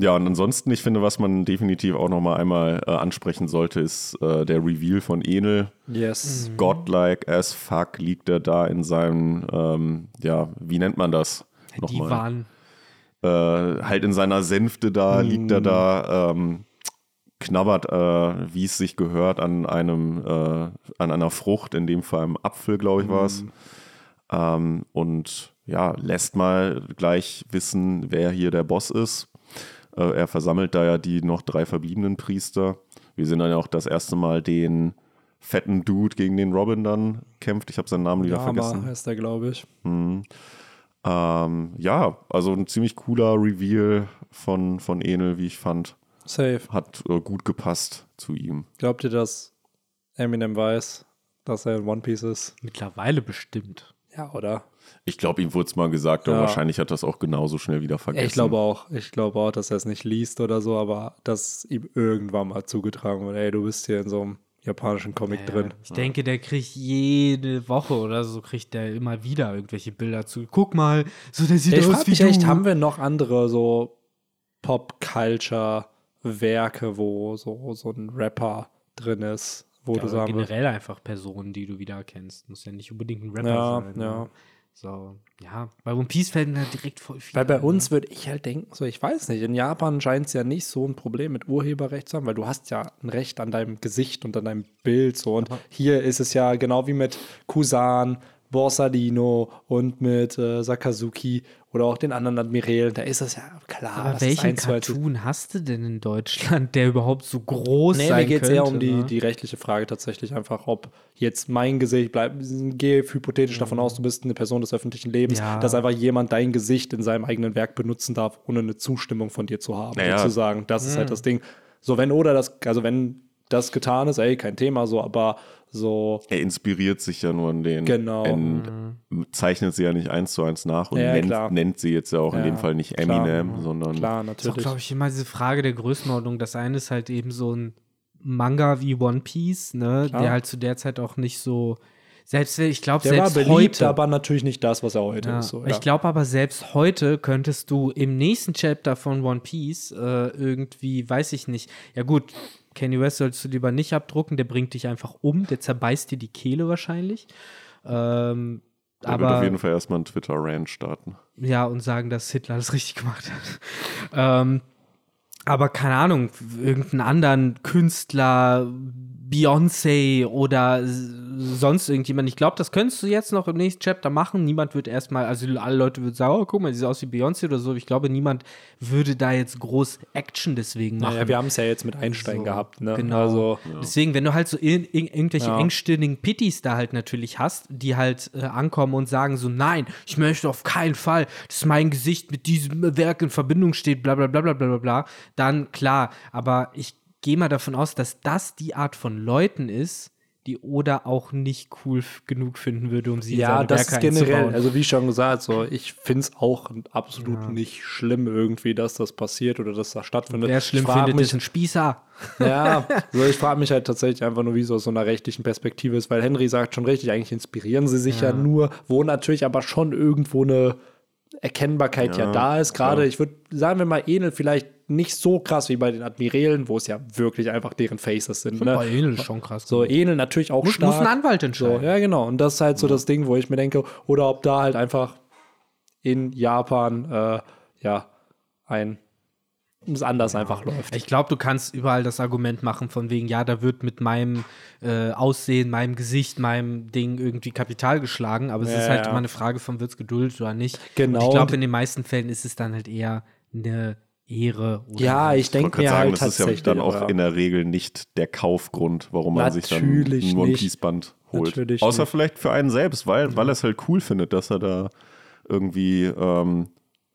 Ja, und ansonsten, ich finde, was man definitiv auch nochmal einmal äh, ansprechen sollte, ist äh, der Reveal von Enel.
Yes.
Godlike as fuck liegt er da in seinem, ähm, ja, wie nennt man das?
Die waren
äh, halt in seiner Sänfte da, liegt er da, ähm, knabbert, äh, wie es sich gehört, an einem, äh, an einer Frucht, in dem Fall einem Apfel, glaube ich, war es. Ähm, und ja, lässt mal gleich wissen, wer hier der Boss ist. Äh, er versammelt da ja die noch drei verbliebenen Priester. Wir sehen dann ja auch das erste Mal den fetten Dude gegen den Robin dann kämpft. Ich habe seinen Namen wieder
Ja,
vergessen.
heißt der, glaube ich.
Ähm, ja, also ein ziemlich cooler Reveal von, von Enel, wie ich fand.
Safe.
Hat äh, gut gepasst zu ihm.
Glaubt ihr, dass Eminem weiß, dass er in One Piece ist?
mittlerweile bestimmt.
Ja, oder?
Ich glaube, ihm wurde es mal gesagt, aber
Ja.
wahrscheinlich hat das auch genauso schnell wieder vergessen.
Ich glaube auch. Ich glaube auch, dass er es nicht liest oder so, aber dass ihm irgendwann mal zugetragen wurde, ey, du bist hier in so einem japanischen Comic
Ja,
drin.
Ich denke, der kriegt jede Woche oder so, kriegt der immer wieder irgendwelche Bilder zu. Guck mal, so der sieht
ich
aus wie
mich
du.
echt, haben wir noch andere so Pop-Culture-Werke, wo so, so ein Rapper drin ist, wo
ja,
du sagen
generell einfach Personen, die du wieder erkennst. Muss ja nicht unbedingt ein Rapper
Ja,
sein.
ja.
ne? So, ja, bei One Piece fällt mir direkt voll viel.
Weil bei
ein,
uns
ne?
würde ich halt denken, so ich weiß nicht, in Japan scheint es ja nicht so ein Problem mit Urheberrecht zu haben, weil du hast ja ein Recht an deinem Gesicht und an deinem Bild so. Und hier ist es ja genau wie mit Kusan, Borsalino und mit äh, Sakazuki oder auch den anderen Admirälen, da ist es ja klar.
Aber
das ist
welchen Cartoon hast du denn in Deutschland, der überhaupt so groß
Nee,
sein
mir geht es
könnte?
eher um die, die rechtliche Frage tatsächlich einfach, ob jetzt mein Gesicht, bleib, gehe hypothetisch davon aus, du bist eine Person des öffentlichen Lebens,
Mhm. Ja.
dass einfach jemand dein Gesicht in seinem eigenen Werk benutzen darf, ohne eine Zustimmung von dir zu haben,
Naja.
sozusagen. Das ist
Mhm.
halt das Ding. So, wenn oder das, also wenn das getan ist, ey, kein Thema, so, aber so,
Er inspiriert sich ja nur an den.
Genau.
Mhm.
Zeichnet sie ja nicht eins zu eins nach und
Ja,
nennt, nennt sie jetzt ja auch in
Ja,
dem Fall nicht
klar.
Eminem, sondern
klar,
Das ist
natürlich.
glaube ich, immer diese Frage der Größenordnung. Das eine ist halt eben so ein Manga wie One Piece, ne,
Klar.
der halt zu der Zeit auch nicht so, selbst wenn, ich glaube,
Der war
selbst
beliebt,
heute.
aber natürlich nicht das, was er heute
Ja,
ist. So,
Ich
ja.
glaube aber selbst heute könntest du im nächsten Chapter von One Piece äh, irgendwie, weiß ich nicht, ja gut, Kanye West solltest du lieber nicht abdrucken, der bringt dich einfach um, der zerbeißt dir die Kehle wahrscheinlich. Ähm,
er wird auf
aber
jeden Fall erstmal einen Twitter-Rant starten.
ja, und sagen, dass Hitler alles richtig gemacht hat. ähm, aber keine Ahnung, irgendeinen anderen Künstler, Beyoncé oder sonst irgendjemand. Ich glaube, das könntest du jetzt noch im nächsten Chapter machen. Niemand wird erstmal, also alle Leute würden sagen, oh, guck mal, die sieht aus wie Beyoncé oder so. Ich glaube, niemand würde da jetzt groß Action deswegen machen.
Naja, wir haben es ja jetzt mit Einstein
So,
gehabt, ne?
Genau.
Also,
Deswegen, wenn du halt so in, in, irgendwelche
Ja.
engstirnigen Pitties da halt natürlich hast, die halt äh, ankommen und sagen so, nein, ich möchte auf keinen Fall, dass mein Gesicht mit diesem Werk in Verbindung steht, bla bla bla bla bla bla, dann klar. Aber ich gehe mal davon aus, dass das die Art von Leuten ist, die Oda auch nicht cool genug finden würde, um sie in
Ja,
seine
das
Werke
ist generell,
einzubauen.
also wie schon gesagt, so, ich finde es auch absolut nicht schlimm irgendwie, dass das passiert oder dass das stattfindet.
Wer schlimm findet, ist
mich,
ein Spießer.
Ja, so ich frage mich halt tatsächlich einfach nur, wie es aus so einer rechtlichen Perspektive ist, weil Henry sagt schon richtig, eigentlich inspirieren sie sich ja,
Ja.
nur, wo natürlich aber schon irgendwo eine Erkennbarkeit ja,
Ja,
da ist. Gerade,
klar.
ich würde, sagen wir mal, Enel vielleicht nicht so krass wie bei den Admirälen, wo es ja wirklich einfach deren Faces sind. Ne?
Bei Enel ist schon krass.
So, Enel natürlich auch
muss,
stark.
muss ein Anwalt
So,
entscheiden.
ja, genau. Und das ist halt so das Ding, wo ich mir denke, oder ob da halt einfach in Japan, äh, ja, ein, es anders einfach läuft.
Ich glaube, du kannst überall das Argument machen, von wegen, ja, da wird mit meinem äh, Aussehen, meinem Gesicht, meinem Ding irgendwie Kapital geschlagen, aber es
Ja,
ist halt
ja.
immer eine Frage von, wird's geduldet oder nicht.
Genau.
Und ich glaube, in den meisten Fällen ist es dann halt eher eine Ehre. Oder
Ja, ich denke mir
sagen,
halt
das ist ja dann auch in der Regel nicht der Kaufgrund, warum man sich dann
Natürlich
ein One
nicht.
Piece Band holt.
Natürlich
Außer
nicht.
vielleicht für einen selbst, weil, weil er es halt cool findet, dass er da irgendwie ähm,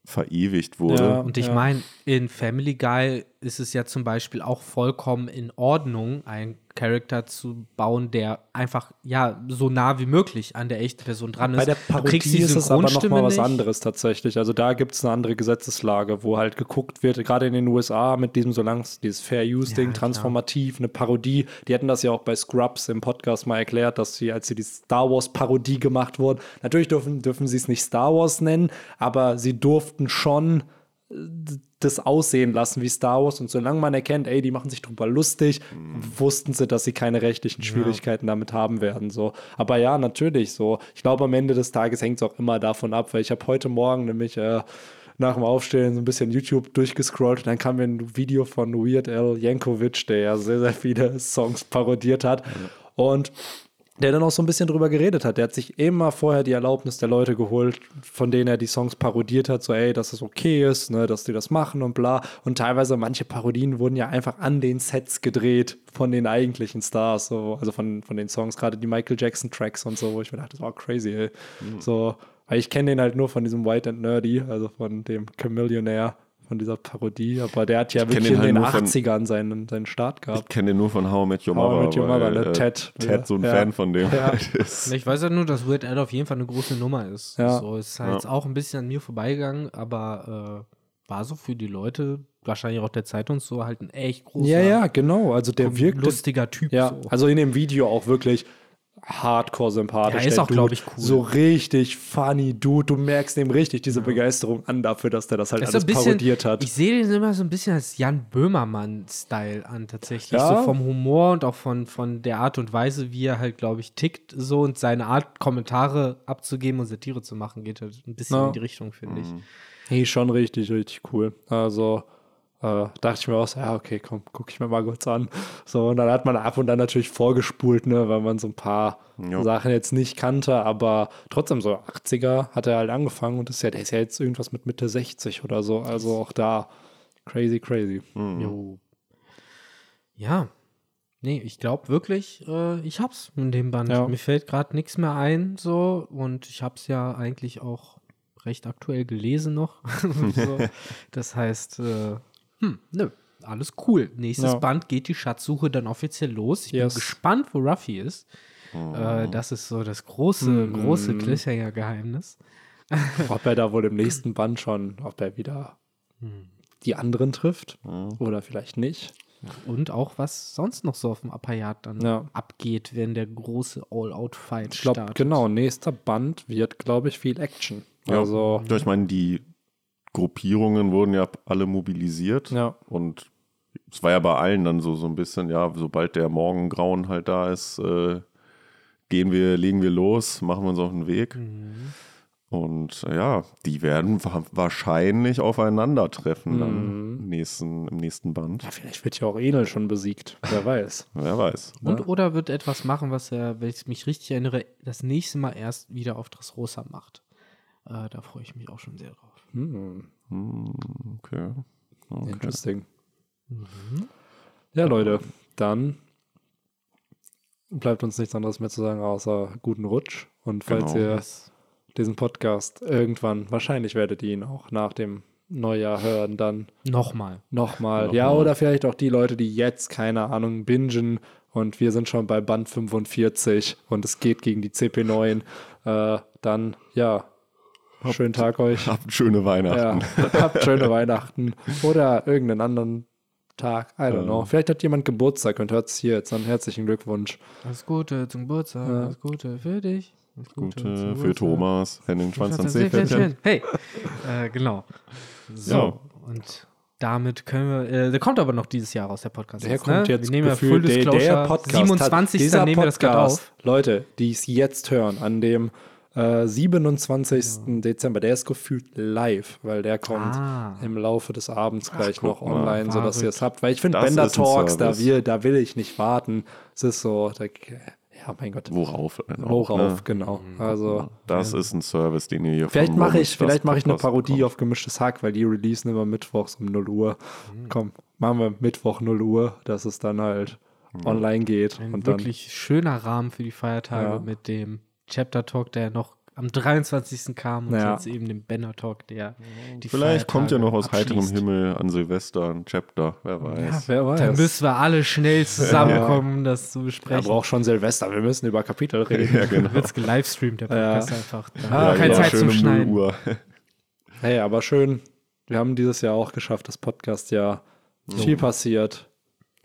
verewigt wurde.
Ja.
Und ich
Ja.
meine, in Family Guy ist es ja zum Beispiel auch vollkommen in Ordnung, einen Charakter zu bauen, der einfach, ja, so nah wie möglich an der echten Person dran ist.
Bei der Parodie
die
ist es aber noch
Synchronstimme
mal was anderes tatsächlich. Also da gibt es eine andere Gesetzeslage, wo halt geguckt wird, gerade in den USA mit diesem, solange es dieses Fair Use-Ding,
Ja, klar.
transformativ, eine Parodie. Die hatten das ja auch bei Scrubs im Podcast mal erklärt, dass sie, als sie die Star Wars-Parodie gemacht wurden, natürlich dürfen, dürfen sie es nicht Star Wars nennen, aber sie durften schon das aussehen lassen wie Star Wars und solange man erkennt, ey, die machen sich drüber lustig, wussten sie, dass sie keine rechtlichen Schwierigkeiten damit haben werden. So. Aber ja, natürlich so. Ich glaube, am Ende des Tages hängt es auch immer davon ab, weil ich habe heute Morgen nämlich äh, nach dem Aufstehen so ein bisschen YouTube durchgescrollt und dann kam mir ein Video von Weird Al Yankovic, der ja sehr, sehr viele Songs parodiert hat. Und der dann auch so ein bisschen drüber geredet hat. Der hat sich immer vorher die Erlaubnis der Leute geholt, von denen er die Songs parodiert hat, so ey, dass es okay ist, ne, dass die das machen und bla. Und teilweise manche Parodien wurden ja einfach an den Sets gedreht von den eigentlichen Stars, so, also von, von den Songs, gerade die Michael Jackson Tracks und so, wo ich mir dachte, das war crazy, ey. So, weil ich kenne den halt nur von diesem White and Nerdy, also von dem Chameleonaire, von dieser Parodie, aber der hat ja
kenn
wirklich
den
in
halt
den
nur von-
80ern seinen, seinen Start
Ich
gehabt.
kenne den nur von How I Met Your
How I
Mother.
Met Your
weil,
Mother, ne?
äh,
Ted.
Ted so ein
Ja.
Fan von dem
Ja.
halt ist.
Ich weiß ja nur, dass Weird Al auf jeden Fall eine große Nummer ist.
Ja.
So ist halt jetzt auch ein bisschen an mir vorbeigegangen, aber äh, war so für die Leute, wahrscheinlich auch der Zeit und so, halt ein echt großer,
Ja, ja, genau. Also der wirkt
lustiger Typ.
Ja,
so.
also in dem Video auch wirklich hardcore sympathisch.
Ja, ist
der
auch, glaub
Dude.
ich, cool.
So richtig funny Dude. Du merkst ihm richtig diese Begeisterung an dafür, dass der das halt
Das
alles
bisschen,
parodiert hat.
Ich sehe den immer so ein bisschen als Jan Böhmermann-Style an, tatsächlich.
Ja.
So vom Humor und auch von, von der Art und Weise, wie er halt, glaube ich, tickt so und seine Art, Kommentare abzugeben und Satire zu machen, geht halt ein bisschen
Ja.
in die Richtung, finde ich.
Nee, schon richtig, richtig cool. Also äh, dachte ich mir auch so, ja, okay, komm, guck ich mir mal kurz an. So, und dann hat man ab und an natürlich vorgespult, ne, weil man so ein paar
Ja.
Sachen jetzt nicht kannte, aber trotzdem so 80er hat er halt angefangen und ist ja, der ist ja jetzt irgendwas mit Mitte 60 oder so. Also auch da crazy, crazy.
Jo. Ja. Nee, ich glaube wirklich, äh, ich hab's in dem Band.
Ja.
Mir fällt gerade nichts mehr ein, so. Und ich hab's ja eigentlich auch recht aktuell gelesen noch. so. Das heißt, äh, hm, nö, alles cool. Nächstes
Ja.
Band geht die Schatzsuche dann offiziell los. Ich
Yes.
bin gespannt, wo Ruffy ist. Äh, das ist so das große, große Cliffhanger-Geheimnis.
ob er da wohl im nächsten Band schon, ob er wieder die anderen trifft oder vielleicht nicht.
Und auch, was sonst noch so auf dem Apayat dann
Ja.
abgeht, wenn der große All-Out-Fight
Ich glaube,
startet.
genau, nächster Band wird, glaube ich, viel Action.
Ja.
Also,
Ja, ich meine, die Gruppierungen wurden ja alle mobilisiert.
Ja.
Und es war ja bei allen dann so, so ein bisschen, ja, sobald der Morgengrauen halt da ist, äh, gehen wir, legen wir los, machen wir uns auf den Weg. Und äh, ja, die werden wa wahrscheinlich aufeinandertreffen dann im nächsten, im nächsten Band.
ja, vielleicht wird ja auch Enel schon besiegt. Wer weiß.
Wer weiß.
Und oder wird etwas machen, was er, wenn ich mich richtig erinnere, das nächste Mal erst wieder auf Dressrosa macht. Äh, da freue ich mich auch schon sehr drauf.
Hm,
Okay. okay.
Interesting. Ja, Leute, dann bleibt uns nichts anderes mehr zu sagen, außer guten Rutsch. Und falls
Genau.
ihr diesen Podcast irgendwann, wahrscheinlich werdet ihr ihn auch nach dem Neujahr hören, dann
Nochmal.
Nochmal. Ja, oder vielleicht auch die Leute, die jetzt, keine Ahnung, bingen und wir sind schon bei Band 45 und es geht gegen die CP9. Äh, dann, ja, schönen Tag euch.
Habt schöne
Ja,
Weihnachten.
habt schöne Weihnachten oder irgendeinen anderen Tag. I don't know. Vielleicht hat jemand Geburtstag und hört es hier jetzt. Dann herzlichen Glückwunsch.
Alles Gute zum Geburtstag. Alles Gute für dich. Alles
Gute
zum
für. Thomas, Henning Schwanz an
Seepferdchen. Hey, äh, genau. So,
Ja.
und damit können wir, äh, der kommt aber noch dieses Jahr raus, der Podcast.
Der
jetzt,
kommt
ne?
jetzt
wir nehmen ja Full
der,
Disclosure,
der Podcast
27.
Hat, dieser
nehmen wir das gerade auf.
Leute, die es jetzt hören, an dem äh, 27. Dezember, der ist gefühlt live, weil der kommt
Ah.
im Laufe des Abends gleich
guck
noch
mal.
online, sodass ihr es habt. Weil ich finde, Bender Talks, da, will, da will ich nicht warten. Es ist so, da, Ja, mein Gott.
Worauf? denn auch,
Worauf,
ne?
genau. Also,
Das ist ein Service, den ihr hier
vielleicht mache ich, vielleicht mache ich eine Parodie
bekommt.
auf gemischtes Hack, weil die releasen immer mittwochs um 0 Uhr. Komm, machen wir Mittwoch 0 Uhr, dass es dann halt online geht.
Ein
und dann,
wirklich schöner Rahmen für die Feiertage
Ja.
mit dem Chapter Talk, der noch am 23. kam und
Ja.
jetzt eben dem Banner Talk, der die
Vielleicht kommt ja
Feiertage
noch aus heiterem
abschließt.
Himmel an Silvester ein Chapter, wer
ja,
weiß.
wer weiß.
Da müssen wir alle schnell zusammenkommen, um das zu
er
besprechen.
braucht schon Silvester, wir müssen über Kapitel reden.
ja, genau.
Wird es gelivestreamt, der
Ja.
Podcast einfach. Da
Ah,
haben wir keine
ja,
Zeit zum
um 0
Schneiden.
Uhr.
Hey, aber schön. Wir haben dieses Jahr auch geschafft, das Podcast ja viel passiert.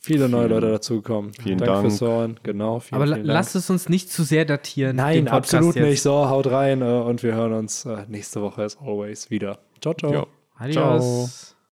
Viele neue Leute dazugekommen.
Vielen
Danke
Dank.
fürs Hören. Genau. Vielen,
Aber
vielen Dank.
lasst es uns nicht zu sehr datieren.
Nein, absolut
jetzt.
nicht. So, haut rein äh, und wir hören uns äh, nächste Woche as always wieder. Ciao, ciao.
Ja.
Adios.